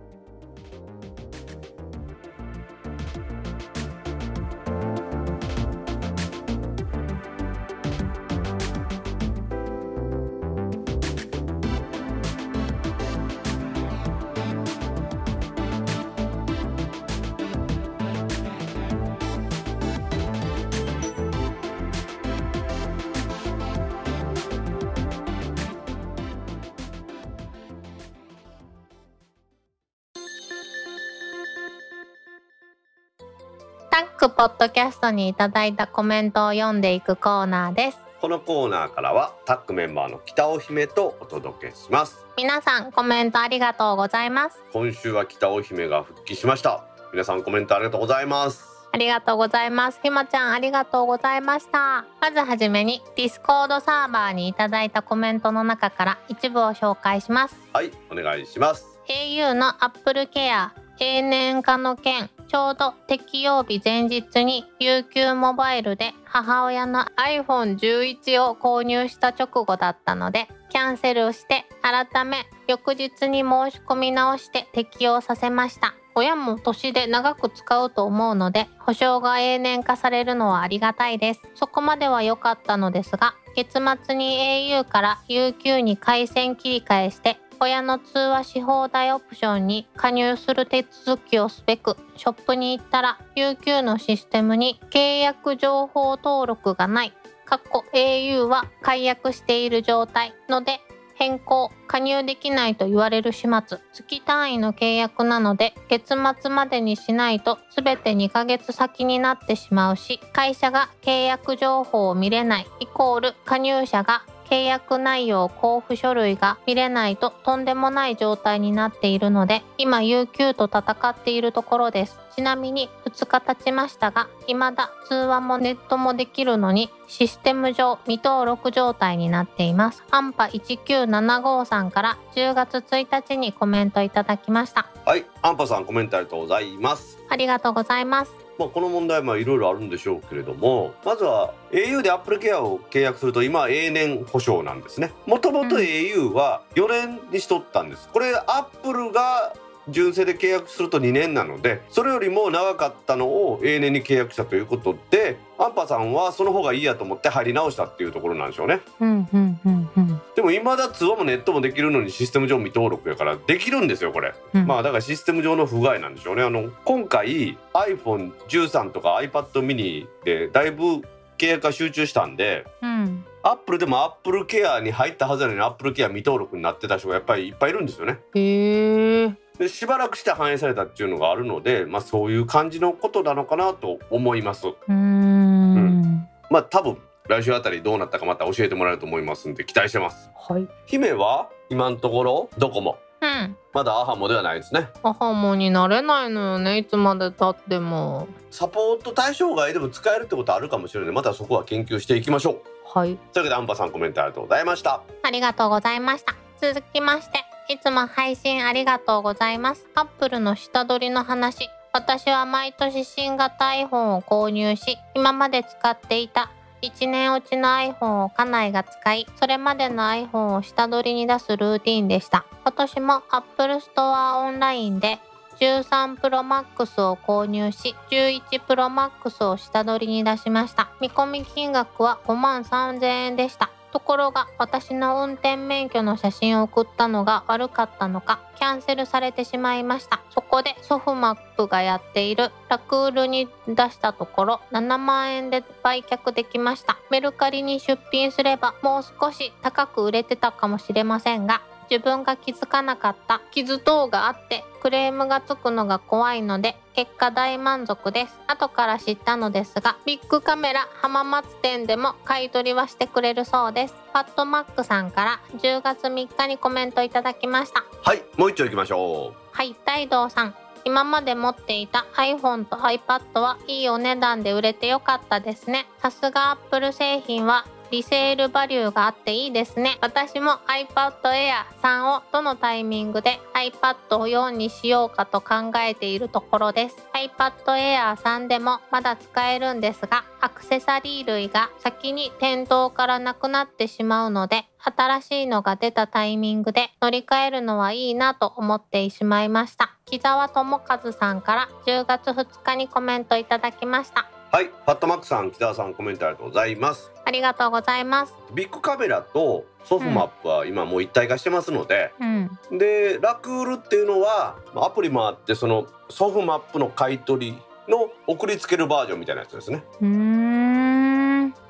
タックポッドキャストにいただいたコメントを読んでいくコーナーですこのコーナーからはタックメンバーの北尾姫とお届けします皆さんコメントありがとうございます今週は北尾姫が復帰しました皆さんコメントありがとうございますありがとうございます。ひまちゃんありがとうございました。まずはじめに Discord サーバーにいただいたコメントの中から一部を紹介します。はいお願いします au の Apple Care 永年化の件ちょうど適用日前日に UQ モバイルで母親の iPhone11 を購入した直後だったのでキャンセルして改め翌日に申し込み直して適用させました。親も年で長く使うと思うので保証が永年化されるのはありがたいです。そこまでは良かったのですが月末に au から UQ に回線切り替えして親の通話し放題オプションに加入する手続きをすべくショップに行ったら UQ のシステムに契約情報登録がない。かっこ au は解約している状態ので変更加入できないと言われる始末月単位の契約なので月末までにしないと全て2ヶ月先になってしまうし会社が契約情報を見れないイコール加入者が契約内容交付書類が見れないととんでもない状態になっているので今 UQ と戦っているところです。ちなみに2日経ちましたが未だ通話もネットもできるのにシステム上未登録状態になっています。アンパ1975さんから10月1日にコメントいただきました。はいアンパさんコメントありがとうございます。ありがとうございます。まあ、この問題はいろいろあるんでしょうけれどもまずは au で Apple Care を契約すると今は永年保証なんですね。もともとうん au は4年にしとったんです。これ Apple が純正で契約すると2年なのでそれよりも長かったのを永年に契約したということでアンパさんはその方がいいやと思って入り直したっていうところなんでしょうねうんうんうんうんでも未だ通話もネットもできるのにシステム上未登録やからできるんですよこれうんまあだからシステム上の不具合なんでしょうね。あの今回 iPhone13 とか iPad mini でだいぶ契約が集中したんで。うんアップルでもアップルケアに入ったはずなのにアップルケア未登録になってた人がやっぱりいっぱいいるんですよね。へえでしばらくして反映されたっていうのがあるので、まあ、そういう感じのことなのかなと思います。うーん。まあ多分来週あたりどうなったかまた教えてもらえると思いますんで期待してます。はい。姫は今のところどこも。うん。まだアハモではないですね。アハモになれないのよね。いつまでたっても。サポート対象外でも使えるってことあるかもしれない。またそこは研究していきましょう。はい。というわけでアンパさんコメントありがとうございました。ありがとうございました。続きましていつも配信ありがとうございます。アップルの下取りの話。私は毎年新型 iPhone を購入し今まで使っていた1年落ちの iPhone を家内が使いそれまでの iPhone を下取りに出すルーティンでした。今年も Apple Store オンラインで13 Pro Max を購入し11 Pro Max を下取りに出しました。見込み金額は5万3000円でした。ところが私の運転免許の写真を送ったのが悪かったのかキャンセルされてしまいました。そこでソフマップがやっている。ラクールに出したところ7万円で売却できました。メルカリに出品すればもう少し高く売れてたかもしれませんが自分が気づかなかった。傷等があってクレームがつくのが怖いので結果大満足です。後から知ったのですがビッグカメラ浜松店でも買い取りはしてくれるそうです。パッドマックさんから10月3日にコメントいただきました。はいもう一丁行きましょはい大道さん。今まで持っていた iPhone と iPad はいいお値段で売れてよかったですね。さすが Apple 製品はリセールバリューがあっていいですね。私も iPad Air 3をどのタイミングで iPad を4にしようかと考えているところです。iPad Air 3でもまだ使えるんですがアクセサリー類が先に店頭からなくなってしまうので新しいのが出たタイミングで乗り換えるのはいいなと思ってしまいました。木澤智和さんから10月2日にコメントいただきました。はいパットマックさん北田さんコメントありがとうございます。ありがとうございます。ビッグカメラとソフマップは今もう一体化してますので、うん。でラクールっていうのはまあアプリもあってそのソフマップの買い取りの送りつけるバージョンみたいなやつですね。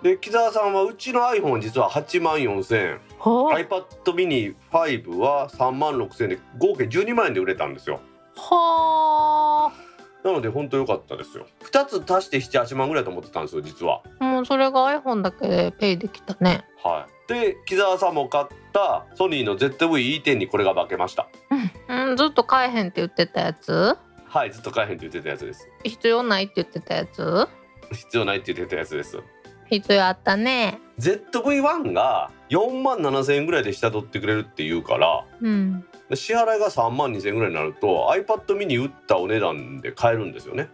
で木澤さんはうちの iPhone 実は8万4000円。は iPad mini 5は3万6000円で合計12万円で売れたんですよ。はなので本当良かったですよ。2つ足して78万ぐらいと思ってたんですよ実は。もうそれが iPhone だけでペイできたね。はい。で木澤さんも買ったソニーの ZV-E10 にこれが化けました。うんずっと買えへんって言ってたやつ？はいずっと買えへんって言ってたやつです。必要ないって言ってたやつ？必要ないって言ってたやつです。必要あったね。ZV-1 が4万7000円ぐらいで下取ってくれるっていうからうん。で支払いが3万2000円ぐらいになると iPad mini 売ったお値段で買えるんですよね。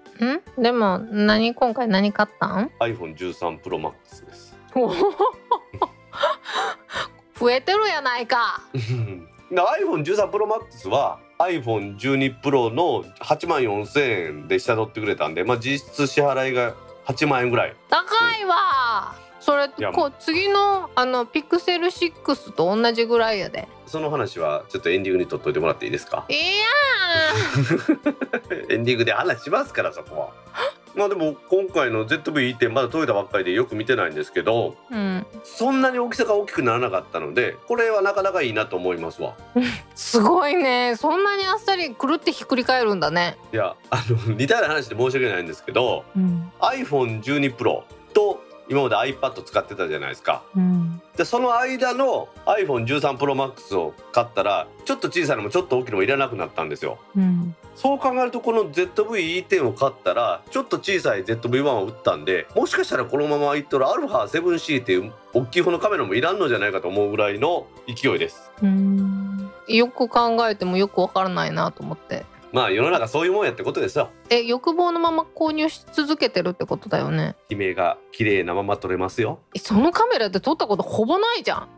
ん？でも何今回何買ったん？iPhone13 Pro Max です。増えてるやないか。で iPhone13 Pro Max は iPhone12 Pro の8万4000円で下取ってくれたんで、まあ、実質支払いが8万円ぐらい。高いわそれこう次のあのピクセル6と同じぐらいやで。その話はちょっとエンディングに取っといてもらっていいですか？いや エンディングで話しますからそこは。まあでも今回の ZV-E10 まだ届いたばっかりでよく見てないんですけどーうん。そんなに大きさが大きくならなかったのでこれはなかなかいいなと思いますわ。すごいね。そんなにあっさりくるってひっくり返るんだね。いやあの似たような話で申し訳ないんですけどうん。iPhone12 Pro と今まで iPad 使ってたじゃないですか。うん。でその間の iPhone13 Pro Max を買ったらちょっと小さいのもちょっと大きいのもいらなくなったんですよ。うん。そう考えるとこの ZV-E10 を買ったらちょっと小さい ZV-1 を売ったんでもしかしたらこのままいったら α7C っていう大きい方のカメラもいらんのじゃないかと思うぐらいの勢いです。うん。よく考えてもよくわからないなと思ってまあ世の中そういうもんやってことですよ。え欲望のまま購入し続けてるってことだよね。悲鳴が綺麗なまま撮れますよ。えそのカメラで撮ったことほぼないじゃん。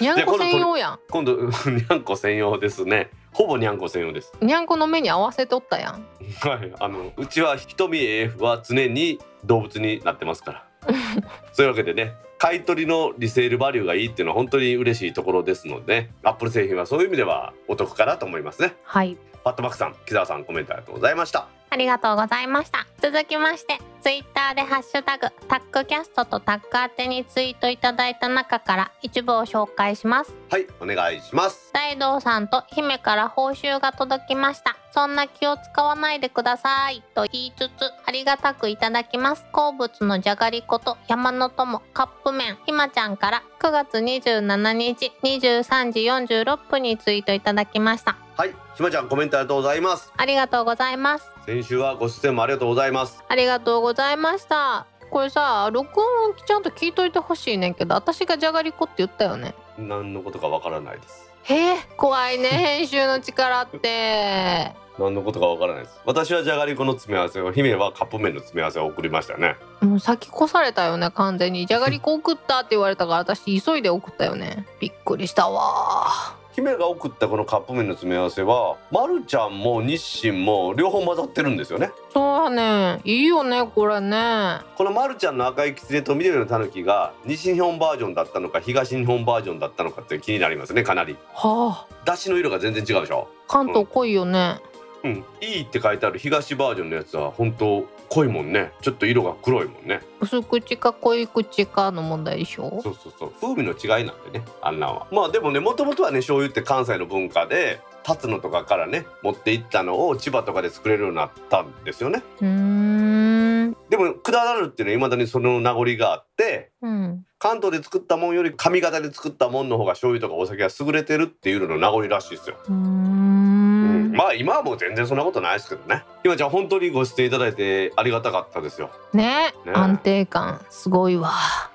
にゃんこ専用や今度にゃんこ専用ですね。ほぼにゃんこ専用です。んにゃんこの目に合わせとったやん。はい。あのうちは瞳 AF は常に動物になってますから。そういうわけでね買い取りのリセールバリューがいいっていうのは本当に嬉しいところですので、アップル製品はそういう意味ではお得かなと思いますね。はい。パットマックさん木澤さんコメントありがとうございました。ありがとうございました。続きましてツイッターでハッシュタグタックキャストとタック宛てにツイートいただいた中から一部を紹介します。はいお願いします。大道さんと姫から報酬が届きましたそんな気を使わないでください。と言いつつありがたくいただきます。好物のじゃがりこと山の友カップ麺。ひまちゃんから9月27日23時46分にツイートいただきました。はいひまちゃんコメントありがとうございます。ありがとうございます。先週はご出演もありがとうございます。ありがとうございました。これさ録音ちゃんと聞いといてほしいねんけど私がじゃがりこって言ったよね。何のことかわからないですへえ怖いね編集の力って。何のことかわからないです。私はじゃがりこの詰め合わせを姫はカップ麺の詰め合わせを送りましたね。もう先越されたよね完全に。じゃがりこ送ったって言われたから私急いで送ったよね。びっくりしたわ姫が送ったこのカップ麺の詰め合わせはまるちゃんも日清も両方混ざってるんですよね。そうやね。いいよねこれね。はこのまるちゃんの赤いきつねと緑のたぬきが西日本バージョンだったのか東日本バージョンだったのかって気になりますねかなり。あ。だしの色が全然違うでしょ。関東濃いよね。うん。いいって書いてある東バージョンのやつは本当濃いもんね。ちょっと色が黒いもんね。薄口か濃い口かの問題でしょ？そうそうそう。風味の違いなんでねあんなんは。まあでもねもともとはね醤油って関西の文化で辰野とかからね持って行ったのを千葉とかで作れるようになったんですよね。うーん。でもくだらるっていうのは未だにその名残があってうん。関東で作ったもんより上方で作ったもんの方が醤油とかお酒が優れてるっていうのの名残らしいですよ、まあ今はもう全然そんなことないですけどね。今じゃあ本当にご出演いただいてありがたかったですよ。ね。ね。安定感すごいわ。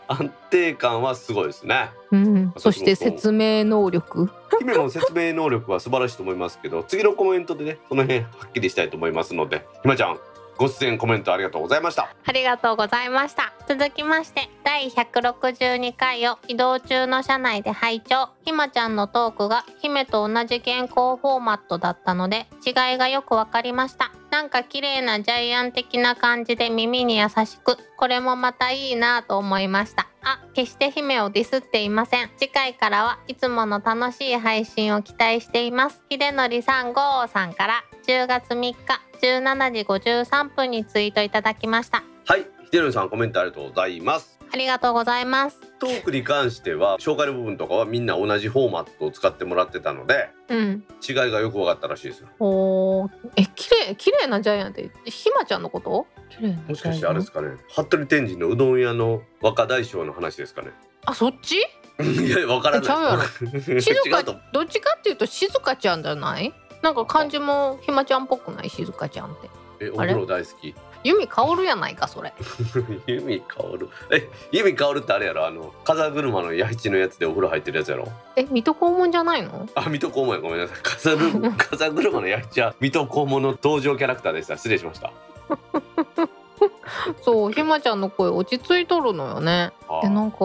安定感はすごいですね。うん。そして説明能力。姫も説明能力は素晴らしいと思いますけど次のコメントでねその辺はっきりしたいと思いますのでひまちゃんご出演コメントありがとうございました。ありがとうございました。続きまして第162回を移動中の車内で拝聴。ひまちゃんのトークが姫と同じ原稿フォーマットだったので違いがよくわかりました。なんか綺麗なジャイアン的な感じで耳に優しくこれもまたいいなと思いました。あ決して姫をディスっていません。次回からはいつもの楽しい配信を期待しています。秀則さん号さんから10月3日17時53分にツイートいただきました。はい秀則さんコメントありがとうございます。あありがとうございます。トークに関しては紹介の部分とかはみんな同じフォーマットを使ってもらってたのでうん。違いがよく分かったらしいですよ。おー。え綺麗綺麗なジャイアンってひまちゃんのこと？綺麗なジャイアン。もしかしてあれですかね。服部天神のうどん屋の若大将の話ですかね。あそっち？いや分からない。ちゃうやろ。違 静かうとどっちかっていうと静香ちゃんじゃない？なんか漢字もひまちゃんっぽくない？静香ちゃんって。えお風呂大好き由美香るやないかそれ。由美香るえ由美香るってあれやろ？あの風車の弥一のやつでお風呂入ってるやつやろ？え水戸黄門じゃないの？あ水戸黄門や。ごめんなさい。風る 風車の弥一は水戸黄門の登場キャラクターでした。失礼しました。そうひまちゃんの声落ち着いとるのよね。あえなんか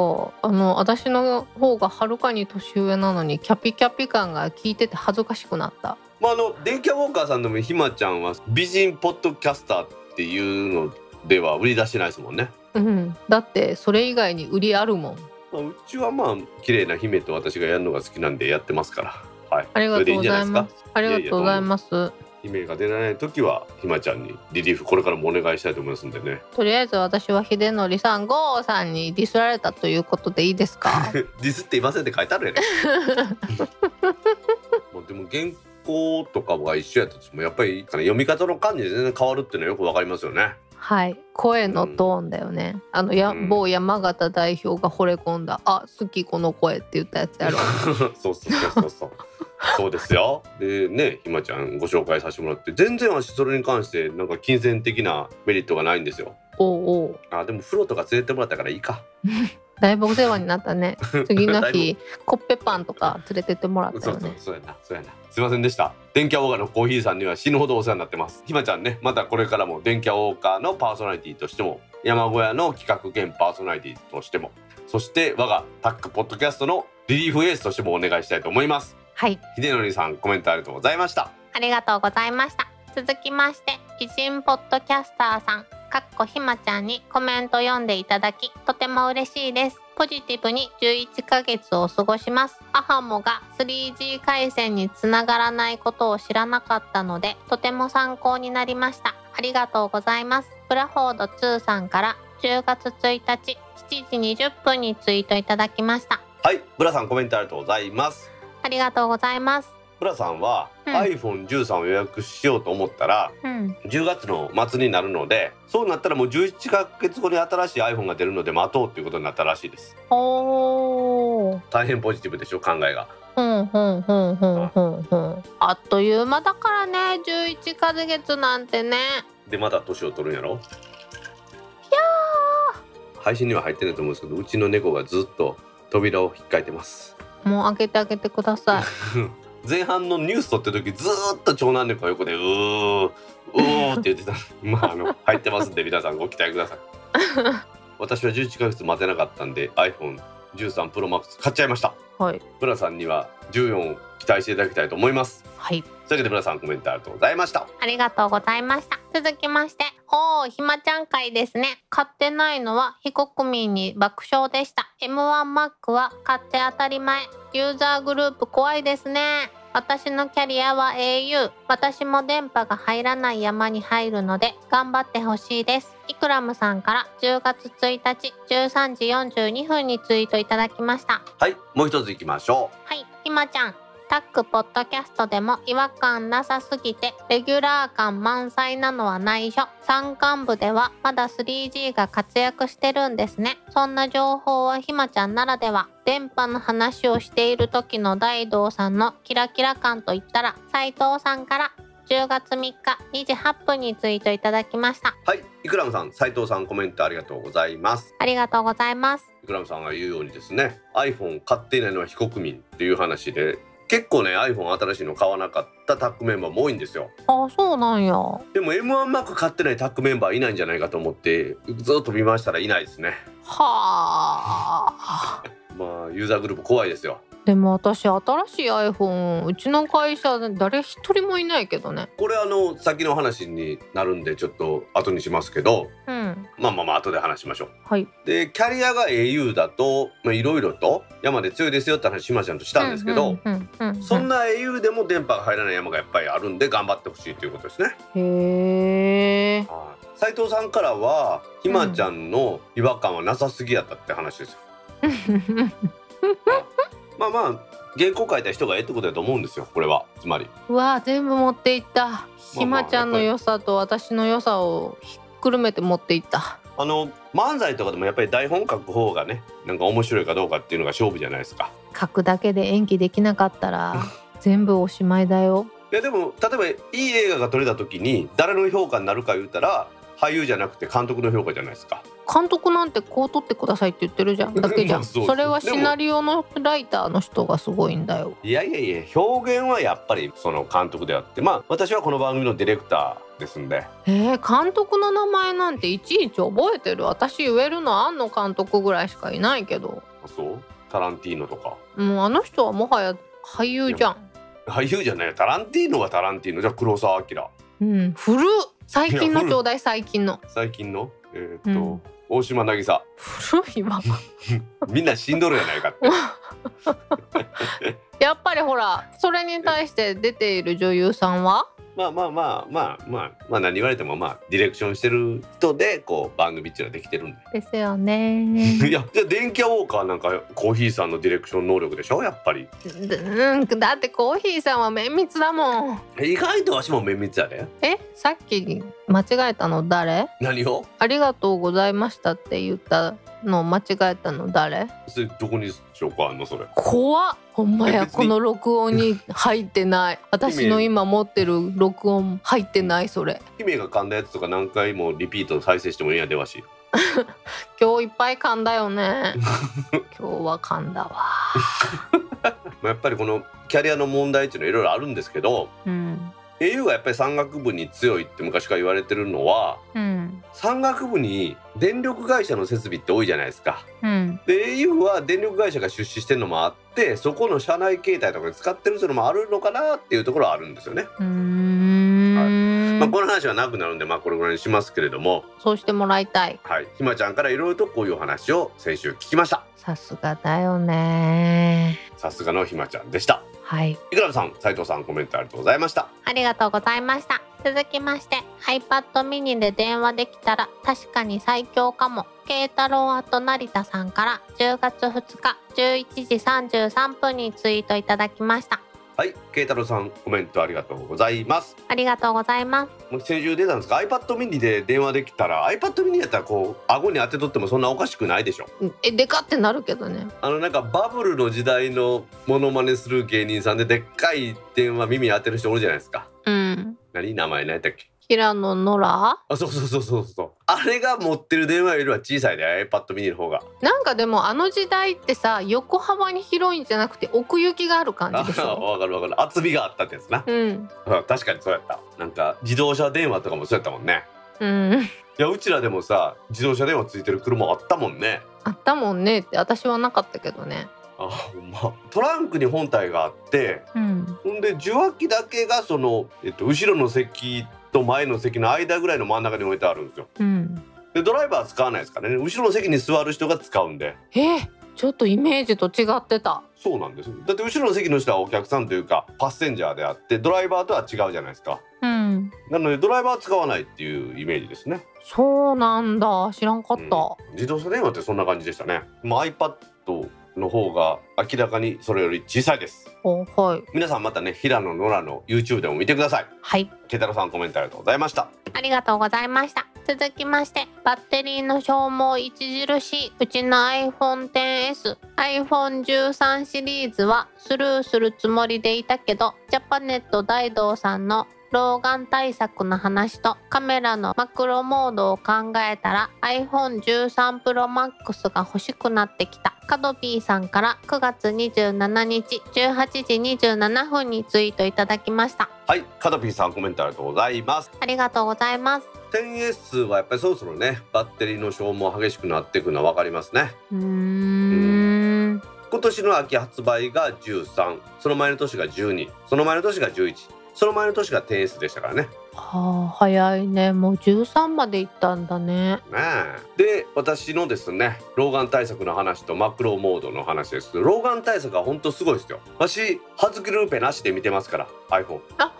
あの私の方がはるかに年上なのにキャピキャピ感が聞いてて恥ずかしくなった。まああの電気屋ウォーカーさんでもひまちゃんは美人ポッドキャスターっていうのでは売り出してないですもんね、うん。だってそれ以外に売りあるもん。まあ、うちはまあ綺麗な姫と私がやるのが好きなんでやってますから。はい。ありがとうございます。ありがとうございます。姫が出られない時はひまちゃんにリリーフこれからもお願いしたいと思いますんでね。とりあえず私は秀則さんゴーさんにディスられたということでいいですか？ディスっていませんって書いてあるやね。もうでも原稿とかが一緒やったとしてもやっぱり読み方の感じで全然変わるっていうのはよくわかりますよね。はい。声のトーンだよね、あのや、うん。某山形代表が惚れ込んだ「あ好きこの声」って言ったやつやろ。そうそうそうそうそう。そうですよ。でねひまちゃんご紹介させてもらって全然私それに関してなんか金銭的なメリットがないんですよ。おうおう。あでも風呂とか連れてもらったからいいか。だいぶお世話になったね。次の日コッペパンとか連れてってもらったそうそうよねそうやなそうやなすいませんでした。電気屋ウォーカーのコーヒーさんには死ぬほどお世話になってます。ひまちゃんねまたこれからも電気屋ウォーカーのパーソナリティとしても山小屋の企画兼パーソナリティとしてもそして我がタックポッドキャストのリリーフエースとしてもお願いしたいと思います。はい。秀則さんコメントありがとうございました。ありがとうございました。続きまして偉人ポッドキャスターさんかっこひまちゃんにコメント読んでいただきとても嬉しいです。ポジティブに11ヶ月を過ごします。アハモが 3G 回線につながらないことを知らなかったのでとても参考になりました。ありがとうございます。ブラフォード2さんから10月1日7時20分にツイートいただきました。はいブラさんコメントありがとうございます。ありがとうございますブラさんは、うん。iPhone13 を予約しようと思ったらうん。10月の末になるのでそうなったらもう11ヶ月後に新しい iPhone が出るので待とうっていうことになったらしいです。大変ポジティブでしょ考えが。あっという間だからね11ヶ月なんてね。でまだ年を取るんやろ？配信には入ってないと思うんですけどうちの猫がずっと扉を引っかいてます。もう開けてあげてください 前半のニュース撮ってる時ずーっと長男猫が横でうーうーって言ってた。まああの入ってますんで皆さんご期待ください。私は11ヶ月待てなかったんで iPhone13 Pro Max 買っちゃいました。はい。ブラさんには14を期待していただきたいと思いますはい。というわけでブラさんコメントありがとうございました。ありがとうございました。続きましておーひまちゃん会ですね。買ってないのは非国民に爆笑でした。M1Mac は買って当たり前。ユーザーグループ怖いですね。私のキャリアは au 私も電波が入らない山に入るので頑張ってほしいです。イクラムさんから10月1日13時42分にツイートいただきました。はいもう一ついきましょはい、ひまちゃん。タックポッドキャストでも違和感なさすぎてレギュラー感満載なのは内緒山間部ではまだ 3G が活躍してるんですね。そんな情報はひまちゃんならでは。電波の話をしている時の大道さんのキラキラ感といったら斉藤さんから。10月3日2時8分にツイートいただきました。うはい。イクラムさん斉藤さんコメントありがとうございます。ありがとうございます。イクラムさんが言うようにですね iPhone 買っていないのは非国民っていう話で結構ね iPhone 新しいの買わなかったタッグメンバーも多いんですよ。あそうなんや。でも M1Mac 買ってないタッグメンバーいないんじゃないかと思ってずっと見ましたらいないですね。はあまあユーザーグループ怖いですよ。でも私新しい iPhone うちの会社誰一人もいないけどね。これあの先の話になるんでちょっと後にしますけどうん。まあまあまあ後で話しましょう。はい。でキャリアが au だとまあいろいろと山で強いですよって話しまちゃんとしたんですけど、うんうんうんうんそんな au でも電波が入らない山がやっぱりあるんで頑張ってほしいということですね。へえはい。斉藤さんからはひまちゃんの違和感はなさすぎやったって話ですよ、まあまあ原稿書いた人がええってことだと思うんですよこれは。つまり。うわ全部持っていった。ひまちゃんの良さと私の良さをひっくるめて持っていった。あの漫才とかでもやっぱり台本書く方がねなんか面白いかどうかっていうのが勝負じゃないですか。書くだけで演技できなかったら全部おしまいだよ。いやでも例えばいい映画が撮れた時に誰の評価になるか言ったら俳優じゃなくて監督の評価じゃないですか監督なんてこう撮ってくださいって言ってるじゃんだけじゃん。それはシナリオのライターの人がすごいんだよ。いやいやいや表現はやっぱりその監督であって。まあ私はこの番組のディレクターですんで。えー、監督の名前なんていちいち覚えてる？私言えるの庵野監督ぐらいしかいないけど。あそう？タランティーノとか。もうあの人はもはや俳優じゃん。俳優じゃないよ。タランティーノはタランティーノ。じゃあ黒澤明。うん古っ。最近のちょうだい最近の。最近の？えーっと、うん大島渚。古いわ みんな死んどるやないかって。やっぱりほらそれに対して出ている女優さんは？まあまあまあまあまあまあ何言われてもまあディレクションしてる人でこう番組っていうのはできてるんでですよねいやじゃあ電気屋ウォーカーなんかコーヒーさんのディレクション能力でしょやっぱりうんだってコーヒーさんは綿密だもん意外とわしも綿密やでえさっき間違えたの誰何をありがとうございましたって言ったの間違えたの誰？それどこに証拠あんのそれ。怖っ。ほんまや。この録音に入ってない。私の今持ってる録音入ってないそれ。姫が噛んだやつとか何回もリピート再生してもいいやでわし。今日いっぱい噛んだよね。今日は噛んだわ。まあやっぱりこのキャリアの問題っていうのはいろいろあるんですけどうん au がやっぱり山岳部に強いって昔から言われてるのはうん山岳部に電力会社の設備って多いじゃないですか。うんで au は電力会社が出資してるのもあってそこの社内携帯とかで使ってるっていうのもあるのかなっていうところはあるんですよね。うーん、まあ、この話はなくなるんでまあこれぐらいにしますけれどもそうしてもらいたいはいひまちゃんからいろいろとこういうお話を先週聞きました。さすがだよねさすがのひまちゃんでした。はい。いくらさん斉藤さんコメントありがとうございました。ありがとうございました。続きまして iPad mini で電話できたら確かに最強かも。慶太郎アと成田さんから10月2日11時33分にツイートいただきましたはい慶太郎さんコメントありがとうございます。ありがとうございます。もう先週出たんですか？iPad mini で電話できたら iPad mini やったらこう顎に当てとってもそんなおかしくないでしょ？うん。えでかってなるけどね。あのなんかバブルの時代のモノマネする芸人さんででっかい電話耳当てる人おるじゃないですか。うん。何？名前何やったっけ？平野ノラあそうそうそうそうそうあれが持ってる電話よりは小さいで iPad mini の方が。なんかでもあの時代ってさ横幅に広いんじゃなくて奥行きがある感あじでしょ？わかるわかる。厚みがあったってやつな。うん。うん確かにそうやった。なんか自動車電話とかもそうやったもんね。うん。いやうちらでもさ自動車電話ついてる車あったもんね。あったもんねって私はなかったけどね。あほんま。トランクに本体があってうん。ほんで受話器だけがその、えっと、後ろの席と前の席の間ぐらいの真ん中に置いてあるんですよ。うん。でドライバーは使わないですからね。後ろの席に座る人が使うんで。えーちょっとイメージと違ってた。そうなんですだって後ろの席の人はお客さんというかパッセンジャーであってドライバーとは違うじゃないですか。うん。なのでドライバーは使わないっていうイメージですね、そうなんだ。知らんかった、うん。自動車電話ってそんな感じでしたね、まあ、iPad の方が明らかにそれより小さいです。おはい。皆さんまたね平野ノラの YouTube でも見てください。はい。ケ太郎さんコメントありがとうございました。ありがとうございました。続きましてバッテリーの消耗著しいうちの iPhone XS iPhone13 シリーズはスルーするつもりでいたけどジャパネット大道さんの老眼対策の話とカメラのマクロモードを考えたら iPhone13 Pro Max が欲しくなってきた。カドピーさんから9月27日18時27分にツイートいただきました。はいカドピーさんコメントありがとうございます。ありがとうございます。10S はやっぱりそろそろねバッテリーの消耗激しくなっていくのは分かりますね。うーん。今年の秋発売が13その前の年が12その前の年が11その前の年が 10S でしたからね。はあ早いね。もう13まで行ったんだね。ねえ。で私のですね老眼対策の話とマクロモードの話です。老眼対策は本当すごいですよ。私葉月ルーペなしで見てますから iPhone あ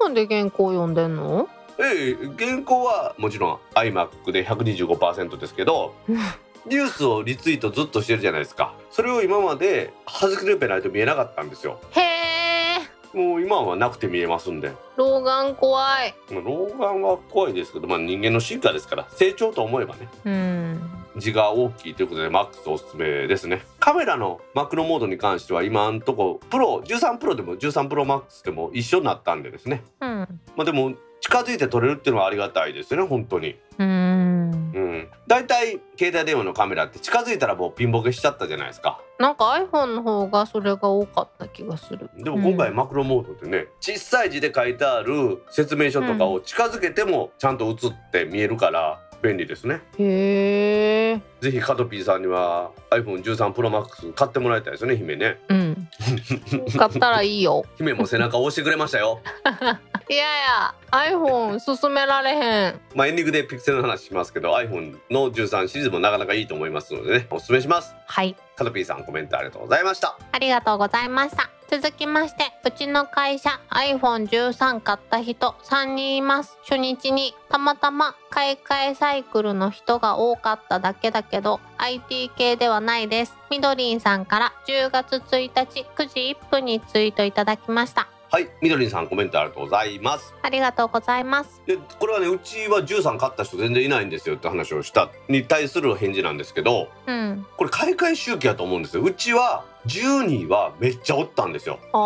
iPhone で原稿読んでんの？ええ原稿はもちろん iMac で125%ですけど ニュースをリツイートずっとしてるじゃないですか。それを今まで外れペないと見えなかったんですよ。へえもう今はなくて見えますんで。老眼怖い。まあ老眼は怖いですけど、まあ、人間の進化ですから成長と思えばね。うん。字が大きいということで MAX おすすめですね。カメラのマクロモードに関しては今んとこプロ13プロでも13プロ MAX でも一緒になったんでですね。うん。まあでも近づいて撮れるっていうのはありがたいですよね本当に。うんうん。だいたい携帯電話のカメラって近づいたらもうピンボケしちゃったじゃないですか。なんか iPhone の方がそれが多かった気がする。でも今回うん。マクロモードってね、小さい字で書いてある説明書とかを近づけてもちゃんと映って見えるから便利ですね。へえぜひカトピーさんには iPhone13 Pro Max 買ってもらいたいですね姫ね。うん。買ったらいいよ。姫も背中を押してくれましたよ。いやいや iPhone 進められへん。まあエンディングでピクセルの話しますけど iPhone の13シリーズもなかなかいいと思いますのでねおすすめします。はい。カトピーさんコメントありがとうございました。ありがとうございました続きましてうちの会社 iPhone13 買った人3人います。初日にたまたま買い替えサイクルの人が多かっただけだけど IT 系ではないです。みどりんさんから10月1日9時1分にツイートいただきました。はいみどりんさんコメントありがとうございます。ありがとうございます。でこれはねうちは13買った人全然いないんですよって話をしたに対する返事なんですけどうん。これ買い替え周期やと思うんですよ。うちは12はめっちゃおったんですよ。あ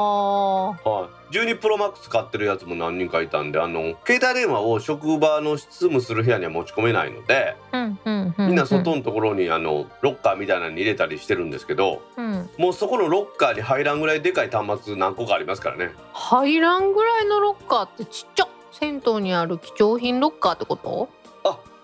はい、12プロマックス買ってるやつも何人かいたんであの携帯電話を職場の執務する部屋には持ち込めないのでーうんうんうん。みんな外のところにあのロッカーみたいなのに入れたりしてるんですけどうん。もうそこのロッカーに入らんぐらいでかい端末何個かありますからね。入らんぐらいのロッカーってちっちゃ。銭湯にある貴重品ロッカーってこと？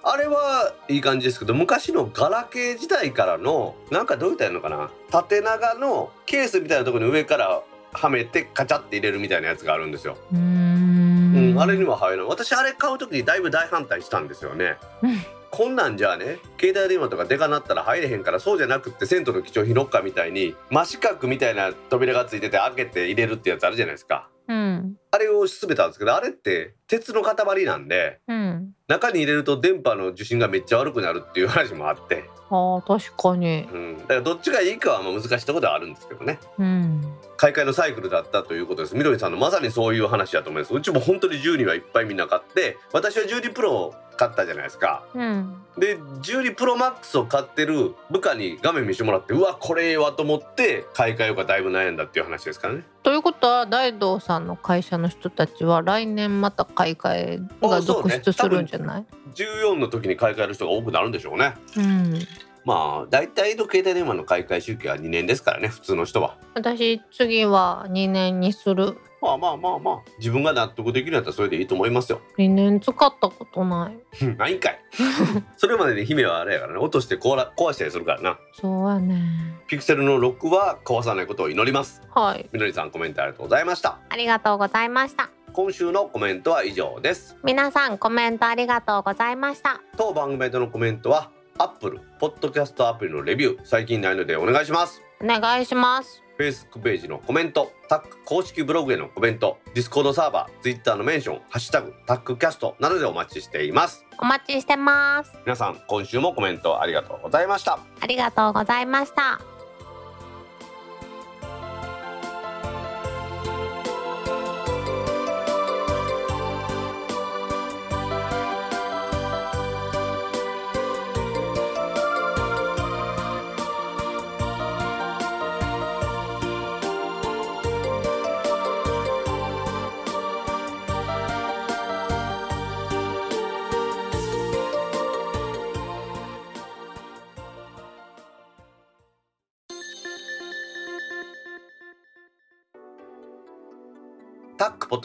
ああれはいい感じですけど昔のガラケー時代からのなんかどう言ったらいいのかな。縦長のケースみたいなところに上からはめてカチャって入れるみたいなやつがあるんですよ、うーうんん、あれには入らない。私あれ買う時にだいぶ大反対したんですよね。うんこんなんじゃあね携帯電話とかでかなったら入れへんからそうじゃなくって銭湯の貴重品ロッカーみたいに真四角みたいな扉がついてて開けて入れるってやつあるじゃないですか。うんあれを勧めたんですけどあれって鉄の塊なんでうん。中に入れると電波の受信がめっちゃ悪くなるっていう話もあって、あー確かに。うん、だからどっちがいいかはまあ難しいところではあるんですけどね。うん。買い替えのサイクルだったということです。みどりさんのまさにそういう話だと思います。うちも本当に12はいっぱいみんな買って私は12プロを買ったじゃないですか。うん。で12プロマックスを買ってる部下に画面見せてもらってうわこれええわと思って買い替えようかだいぶ悩んだっていう話ですからね。ということは大道さんの会社の人たちは来年また買い替えが続出するんじゃない？14の時に買い替える人が多くなるんでしょうね。うん。まあ大体の携帯電話の買い替え周期は2年ですからね普通の人は。私次は2年にするまあまあまあまあ。自分が納得できるんやったらそれでいいと思いますよ。2年使ったことない。ないんかい。それまでに姫はあれやからね。落として壊ら壊したりするからな。そうやね。ピクセルのロックは壊さないことを祈ります。はい。みどりさんコメントありがとうございました。ありがとうございました。今週のコメントは以上です。皆さんコメントありがとうございました。当番組でのコメントは Apple ポッドキャストアプリのレビュー最近ないのでお願いしますお願いします。Facebook ページのコメントタック公式ブログへのコメント Discord サーバー Twitter のメンションハッシュタグタックキャストなどでお待ちしています。お待ちしてます。皆さん今週もコメントありがとうございました。ありがとうございました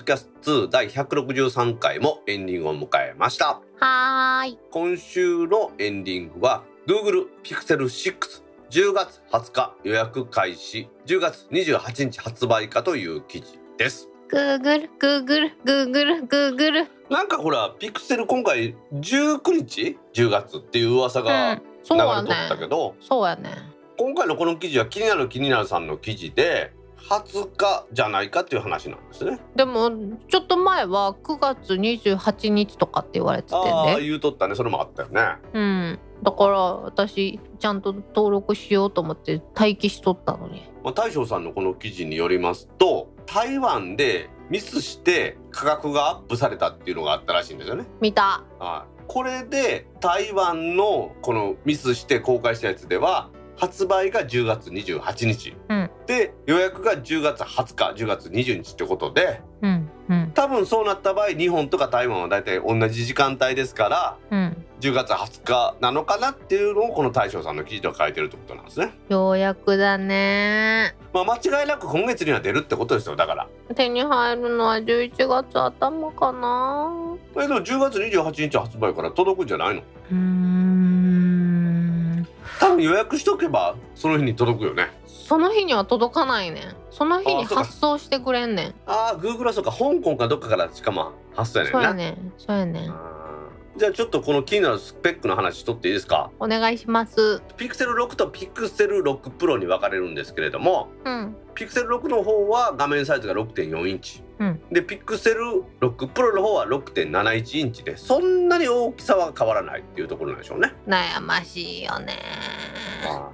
ドキャスト2第163回もエンディングを迎えました。はーい。今週のエンディングは Google Pixel 6 10月20日予約開始10月28日発売かという記事です。グーグルグーグルグーグルグーグルなんかほらピクセル今回19日？10月っていう噂うが流れとったけね。ど、そうやね。今回のこの記事は気になる気になるさんの記事で20日じゃないかっていう話なんですね。でもちょっと前は9月28日とかって言われててああね言うとったねそれもあったよね。うんだから私ちゃんと登録しようと思って待機しとったのにまあ、大将さんのこの記事によりますと台湾でミスして価格がアップされたっていうのがあったらしいんですよね。見たはい、これで台湾のこのミスして公開したやつでは発売が10月28日、うん。で予約が10月20日10月20日ってことでうんうん。多分そうなった場合日本とか台湾は大体同じ時間帯ですからうん。10月20日なのかなっていうのをこの大将さんの記事では書いてるってことなんですね。ようやくだね。まあ、間違いなく今月には出るってことですよ。だから。手に入るのは11月頭かな。えでも10月28日発売から届くんじゃないの？うーん多分予約しとけばその日に届くよね。その日には届かないね。んその日に発送してくれんねん。ああ Google はそうか。香港かどっかからしかも発送やねんな。そうやねん。そうやねんじゃあちょっとこの気になるスペックの話しとっていいですか？お願いします。ピクセル6とピクセル6プロに分かれるんですけれどもうん。ピクセル6の方は画面サイズが6.4インチ、うん。でピクセル6プロの方は6.71インチでそんなに大きさは変わらないっていうところなんでしょうね。悩ましいよね。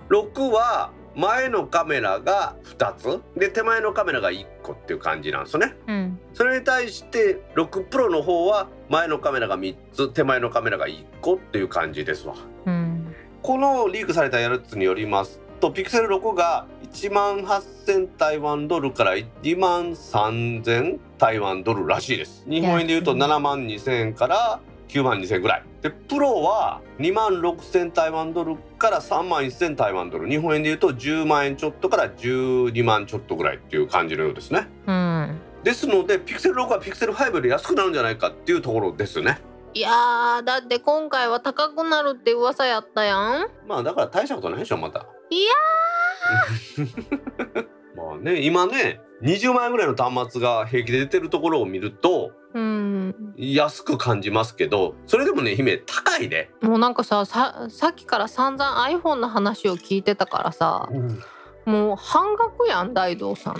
6は前のカメラが2つで手前のカメラが1個っていう感じなんですね。うんそれに対して6プロの方は前のカメラが3つ手前のカメラが1個っていう感じですわ。うんこのリークされたやつによりますとピクセル6が1万8000台湾ドルから1万3000台湾ドルらしいです日本円で言うと安い7万2000円から9万2000円ぐらい。でプロは2万6000台湾ドルから3万1000台湾ドル。日本円で言うと10万円ちょっとから12万ちょっとぐらいっていう感じのようですね。うん。ですのでピクセル6はピクセル5より安くなるんじゃないかっていうところですね。いやーだって今回は高くなるって噂やったやん。まあだから大したことないでしょまた。いや まあね今ね20万円ぐらいの端末が平気で出てるところを見るとうん安く感じますけどそれでもね姫高いね、もうなんかさささっきから散々 iPhone の話を聞いてたからさもう半額やん大道さん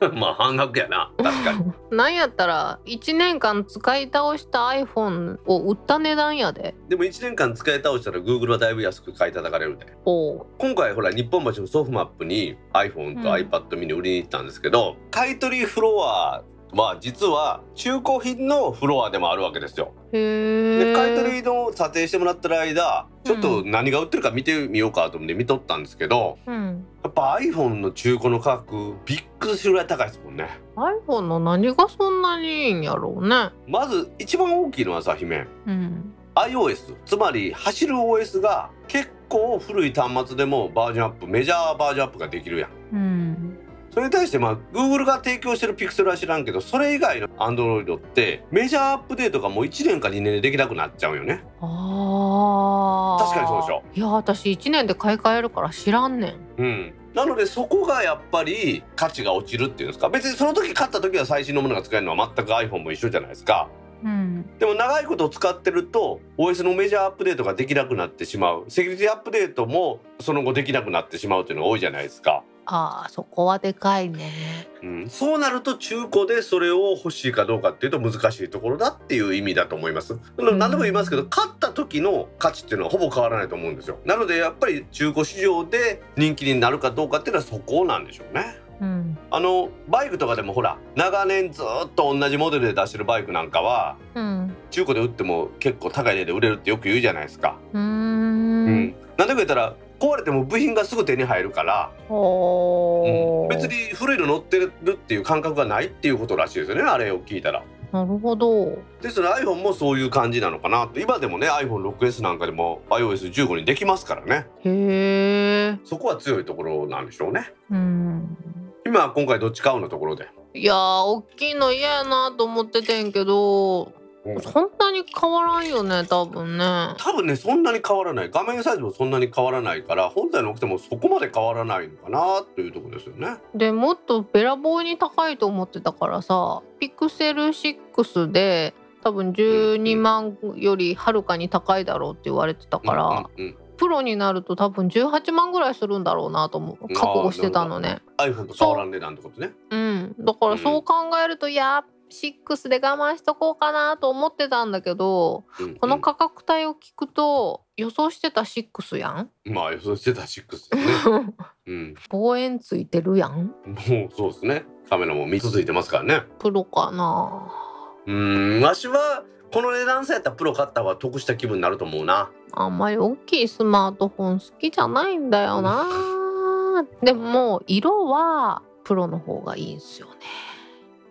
まあ半額やな。確かに。の なんやったら1年間使い倒した iPhone を売った値段やで。でも1年間使い倒したら Google はだいぶ安く買い叩かれるんで。おう。今回ほら日本橋のソフマップに iPhone とうん iPad mini 売りに行ったんですけど、買い取りフロアは実は中古品のフロアでもあるわけですよ。で買い取りの査定してもらってる間ちょっと何が売ってるか見てみようかと思って見とったんですけど、うん。やっぱ iPhone の中古の価格びっくりするぐらい高いですもんね。iPhone の何がそんなにいいんやろうね。まず一番大きいのはさ姫うん。iOS つまり走る OS が結構古い端末でもバージョンアップメジャーバージョンアップができるやん。うんそれに対してまあ Google が提供してる Pixel は知らんけどそれ以外の Android ってメジャーアップデートがもう1年か2年でできなくなっちゃうよね。あー。確かにそうでしょ。いや私1年で買い替えるから知らんねん。うん。なのでそこがやっぱり価値が落ちるっていうんですか。別にその時買った時は最新のものが使えるのは全く iPhone も一緒じゃないですか。うん。でも長いこと使ってると OS のメジャーアップデートができなくなってしまう。セキュリティアップデートもその後できなくなってしまうっていうのが多いじゃないですか、あーそこはでかいね。うん、そうなると中古でそれを欲しいかどうかっていうと難しいところだっていう意味だと思います。何でも言いますけど買った時の価値っていうのはほぼ変わらないと思うんですよ。なのでやっぱり中古市場で人気になるかどうかっていうのはそこなんでしょうね。うん。あのバイクとかでもほら長年ずっと同じモデルで出してるバイクなんかはうん。中古で売っても結構高い値で売れるってよく言うじゃないですか。うーうんん、なんでか言ったら壊れても部品がすぐ手に入るから、おー別に古いの乗ってるっていう感覚がないっていうことらしいですよねあれを聞いたら。なるほどですので iPhone もそういう感じなのかなと今でもね iPhone6S なんかでも iOS15 にできますからねへえそこは強いところなんでしょうね。うん今は今回どっち買うのところで。いやー大きいの嫌やなと思っててんけどうんそん。なに変わらんよね多分ね。多分ねそんなに変わらない。画面サイズもそんなに変わらないから本体の大きさもそこまで変わらないのかなというところですよね。でもっとべらぼうに高いと思ってたからさピクセル6で多分12万よりはるかに高いだろうって言われてたから、うんうんプロになると多分18万ぐらいするんだろうなと思う。覚悟してたのね。iPhone と変わらん値段ってことね。う。ん。だからそう考えると、いや6で我慢しとこうかなと思ってたんだけど、うんこの価格帯を聞くと予想してた6やん？うん。まあ予想してた6ですね。うん。望遠ついてるやん？もうそうですね。カメラも3つついてますからね。プロかな？うーん。わしはこの値段差やったらプロ買った方が得した気分になると思うな。あんまり大きいスマートフォン好きじゃないんだよな。でももう色はプロの方がいいんすよね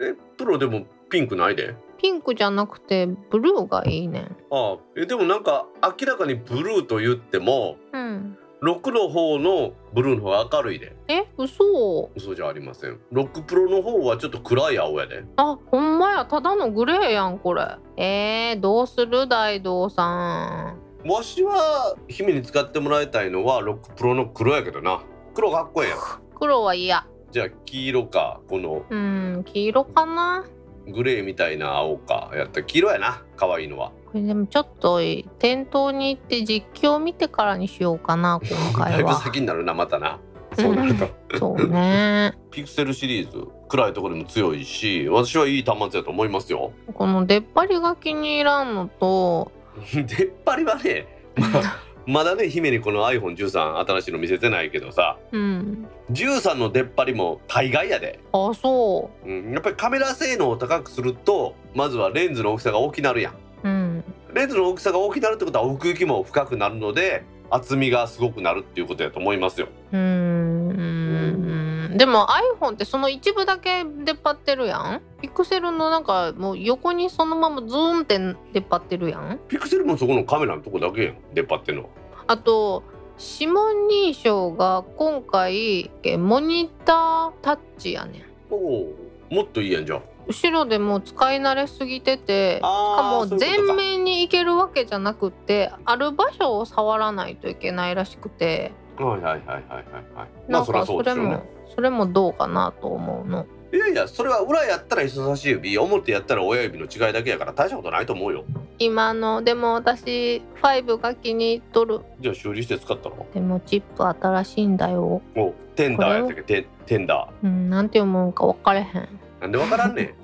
えプロでもピンクないで？ピンクじゃなくてブルーがいいね。んああ。えでもなんか明らかにブルーと言ってもうん。6の方のブルーの方が明るいで。え嘘。嘘じゃありません。6プロの方はちょっと暗い青やで。あほんまや。ただのグレーやんこれ。えー、どうする大道さん。わしは姫に使ってもらいたいのは6プロの黒やけどな。黒かっこええやん。黒は嫌じゃあ黄色かこのうん黄色かな？グレーみたいな青かやった。ら黄色やな可愛いのは。これでもちょっと店頭に行って実況見てからにしようかな今だいぶ回は先になるなまたな。そうなると。そうね。ピクセルシリーズ暗いところでも強いし私はいい端末やと思いますよ。この出っ張りが気に入らんのと 出っ張りはねま まだね姫にこの iPhone13 新しいの見せてないけどさ。うん13の出っ張りも大概やで、あそうん、やっぱりカメラ性能を高くするとまずはレンズの大きさが大きなるやん。ううん。レンズの大きさが大きなるってことは奥行きも深くなるので厚みがすごくなるっていうことやと思いますよ。うーんでも iPhone ってその一部だけ出っ張ってるやん？ピクセルのなんかもう横にそのままズーンって出っ張ってるやん？ピクセルもそこのカメラのとこだけやん出っ張ってんのは。あと指紋認証が今回えモニタータッチやねん。おおもっといいやんじゃ後ろでもう使い慣れすぎててしかも全面に行けるわけじゃなくってある場所を触らないといけないらしくて。はいはいはいはいはいはい。まあそりゃかそれもそうでしょうねそれもどうかなと思うの。いやいやそれは裏やったら人差し指表やったら親指の違いだけやから大したことないと思うよ。今のでも私5が気に入っとる。じゃあ修理して使ったの？でもチップ新しいんだよ。おテンダーやったっけ？テンテンダうんなんて読むんか分かれへん。ーなんでわからんねん。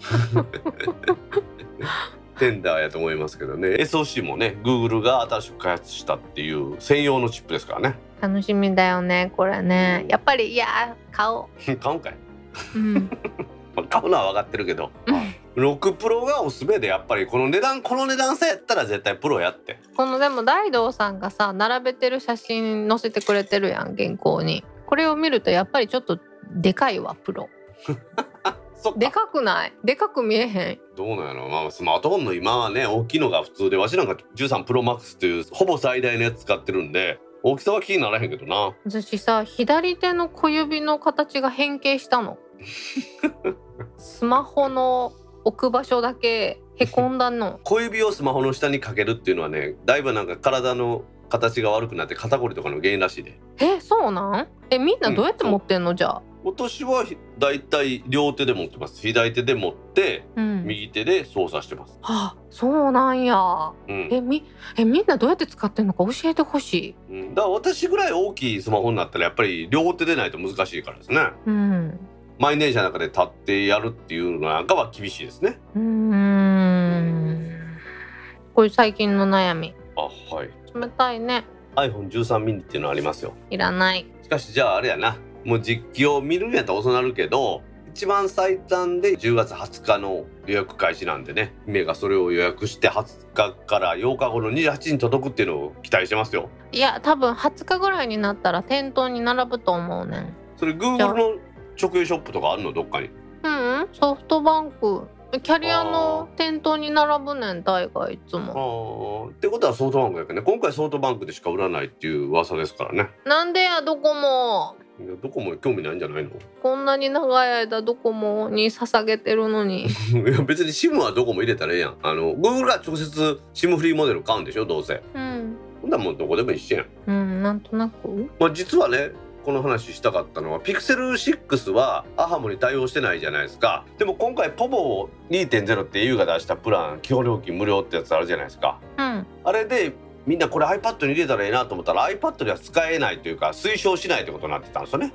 テンダーやと思いますけどね。SOC もね Google が新しく開発したっていう専用のチップですからね楽しみだよねこれね。やっぱりいや買お 買うんかい、う、うん、まあ買うのは分かってるけど。6プロがおすすめでやっぱりこの値段この値段さやったら絶対プロやって。このでも大道さんがさ並べてる写真載せてくれてるやん原稿に。これを見るとやっぱりちょっとでかいわプロ。でかくない？でかく見えへん？どうなんやろまあスマートフォンの今はね大きいのが普通でわしなんか13プロマックスというほぼ最大のやつ使ってるんで大きさは気にならへんけどな。私さ左手の小指の形が変形したの。スマホの置く場所だけへこんだの。小指をスマホの下にかけるっていうのはねだいぶなんか体の形が悪くなって肩こりとかの原因らしいで。えそうなん？えみんなどうやって持ってんの、じゃあ私はひだいたい両手で持ってます。左手で持ってうん。右手で操作してます、あそうなんや。うん。えみえみんなどうやって使ってんのか教えてほしい。うん、だから私ぐらい大きいスマホになったらやっぱり両手でないと難しいからですね。うん。満員電車の中で立ってやるっていうのなんかは厳しいですね。うーん。これ最近の悩み。あはい。冷たいね。iPhone13 ミニっていうのありますよ。いらない。しかしじゃああれやなもう実機を見るんやったら遅なるけど一番最短で10月20日の予約開始なんでね。姫がそれを予約して20日から8日後の28日に届くっていうのを期待してますよ。いや多分20日ぐらいになったら店頭に並ぶと思うねん。それ Google の直営ショップとかあるの？どっかに。うんうん。ソフトバンク。キャリアの店頭に並ぶねん大概いつあもー。ってことはソフトバンクやけどね。今回ソフトバンクでしか売らないっていう噂ですからね。なんでやドコモいやどこも興味ないんじゃないの？こんなに長い間ドコモに捧げてるのに。いや別に SIM はどこも入れたらええやん。あの Google が直接 SIM フリーモデル買うんでしょ？どうせ。うん。ほんならもうどこでも一緒やん。うんなんとなく。まあ、実はねこの話したかったのはピクセル6はアハモに対応してないじゃないですか。でも今回ポボ2.0って au が出したプラン基本料金無料ってやつあるじゃないですか。うん。あれでみんなこれ iPad に入れたらええなと思ったら iPad では使えないというか推奨しないってことになってたんですよね。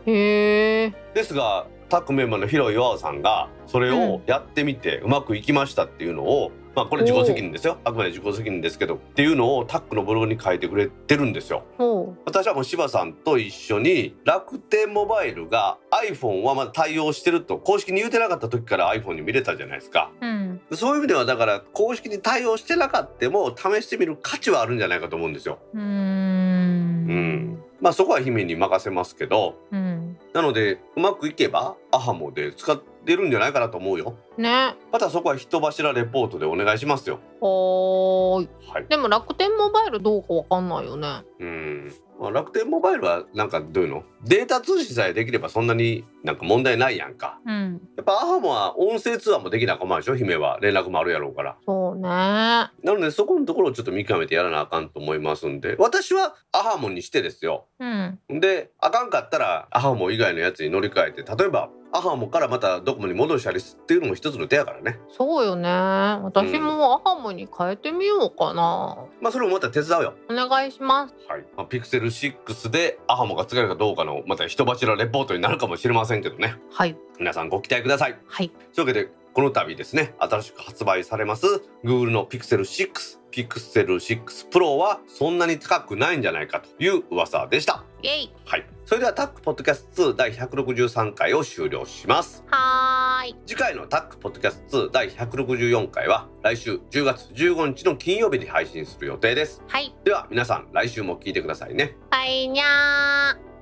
ですがタックメンバーの広井和さんがそれをやってみてうまくいきましたっていうのを、まあこれ自己責任ですよ。あくまで自己責任ですけどっていうのをタックのブログに書いてくれてるんですよ。ほ私はもう柴さんと一緒に楽天モバイルが iPhone はまだ対応してると公式に言うてなかった時から iPhone に見れたじゃないですか。ううん。そういう意味ではだから公式に対応してなかったも試してみる価値はあるんじゃないかと思うんですよ。うーん。うん。まあそこは姫に任せますけど。うん。なのでうまくいけばアハモで使ってるんじゃないかなと思うよ。ね。またそこは人柱レポートでお願いしますよ。はーい。はい。でも楽天モバイルどうかわかんないよね。うん。まあ、楽天モバイルはなんかどういうの？データ通信さえできればそんなになんか問題ないやんか。うん。やっぱアハモは音声通話もできなあかんでしょ姫は連絡もあるやろうから。そうね。なのでそこのところをちょっと見極めてやらなあかんと思いますんで私はアハモにしてですよ。うん。であかんかったらアハモ以外のやつに乗り換えて例えばアハモからまたドコモに戻したりすっていうのも一つの手やからね。そうよね。私もアハモに変えてみようかな、まあそれもまた手伝うよ。お願いします。はい、まあ、ピクセル6でアハモが使えるかどうかのまた人柱レポートになるかもしれませんけどね。はい。皆さんご期待ください。はい。というわけでこの度ですね新しく発売されます Google の Pixel 6 Pixel 6 Pro はそんなに高くないんじゃないかという噂でした。イエイ。はい。それではタックポッドキャスト2第163回を終了します。はーい。次回のタックポッドキャスト2第164回は来週10月15日の金曜日に配信する予定です。はい。では皆さん来週も聞いてくださいね。バイニャー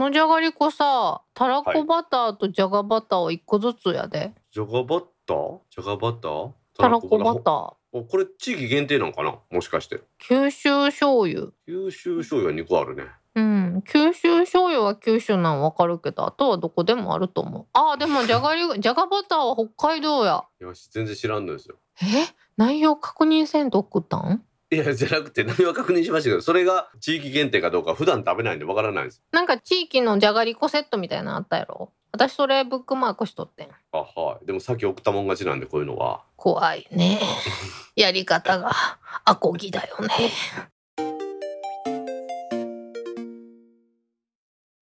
のじゃがりこさたらこバターとじゃがバターを一個ずつやで、じゃがバッター？じゃがバター？たらこバター。おこれ地域限定なんかな？もしかして。九州醤油。九州醤油は2個あるね。うん。九州醤油は九州なんわかるけどあとはどこでもあると思う。あーでもじゃがり じゃがバターは北海道や。よし全然知らんのですよ。え？内容確認せんと送ったん？いやじゃなくて何は確認しましたけどそれが地域限定かどうか普段食べないんでわからないんです。なんか地域のじゃがりこセットみたいなのあったやろ？私それブックマークしとってん。あはい。でもさっき送ったもん勝ちなんでこういうのは。怖いね。やり方がアコギだよね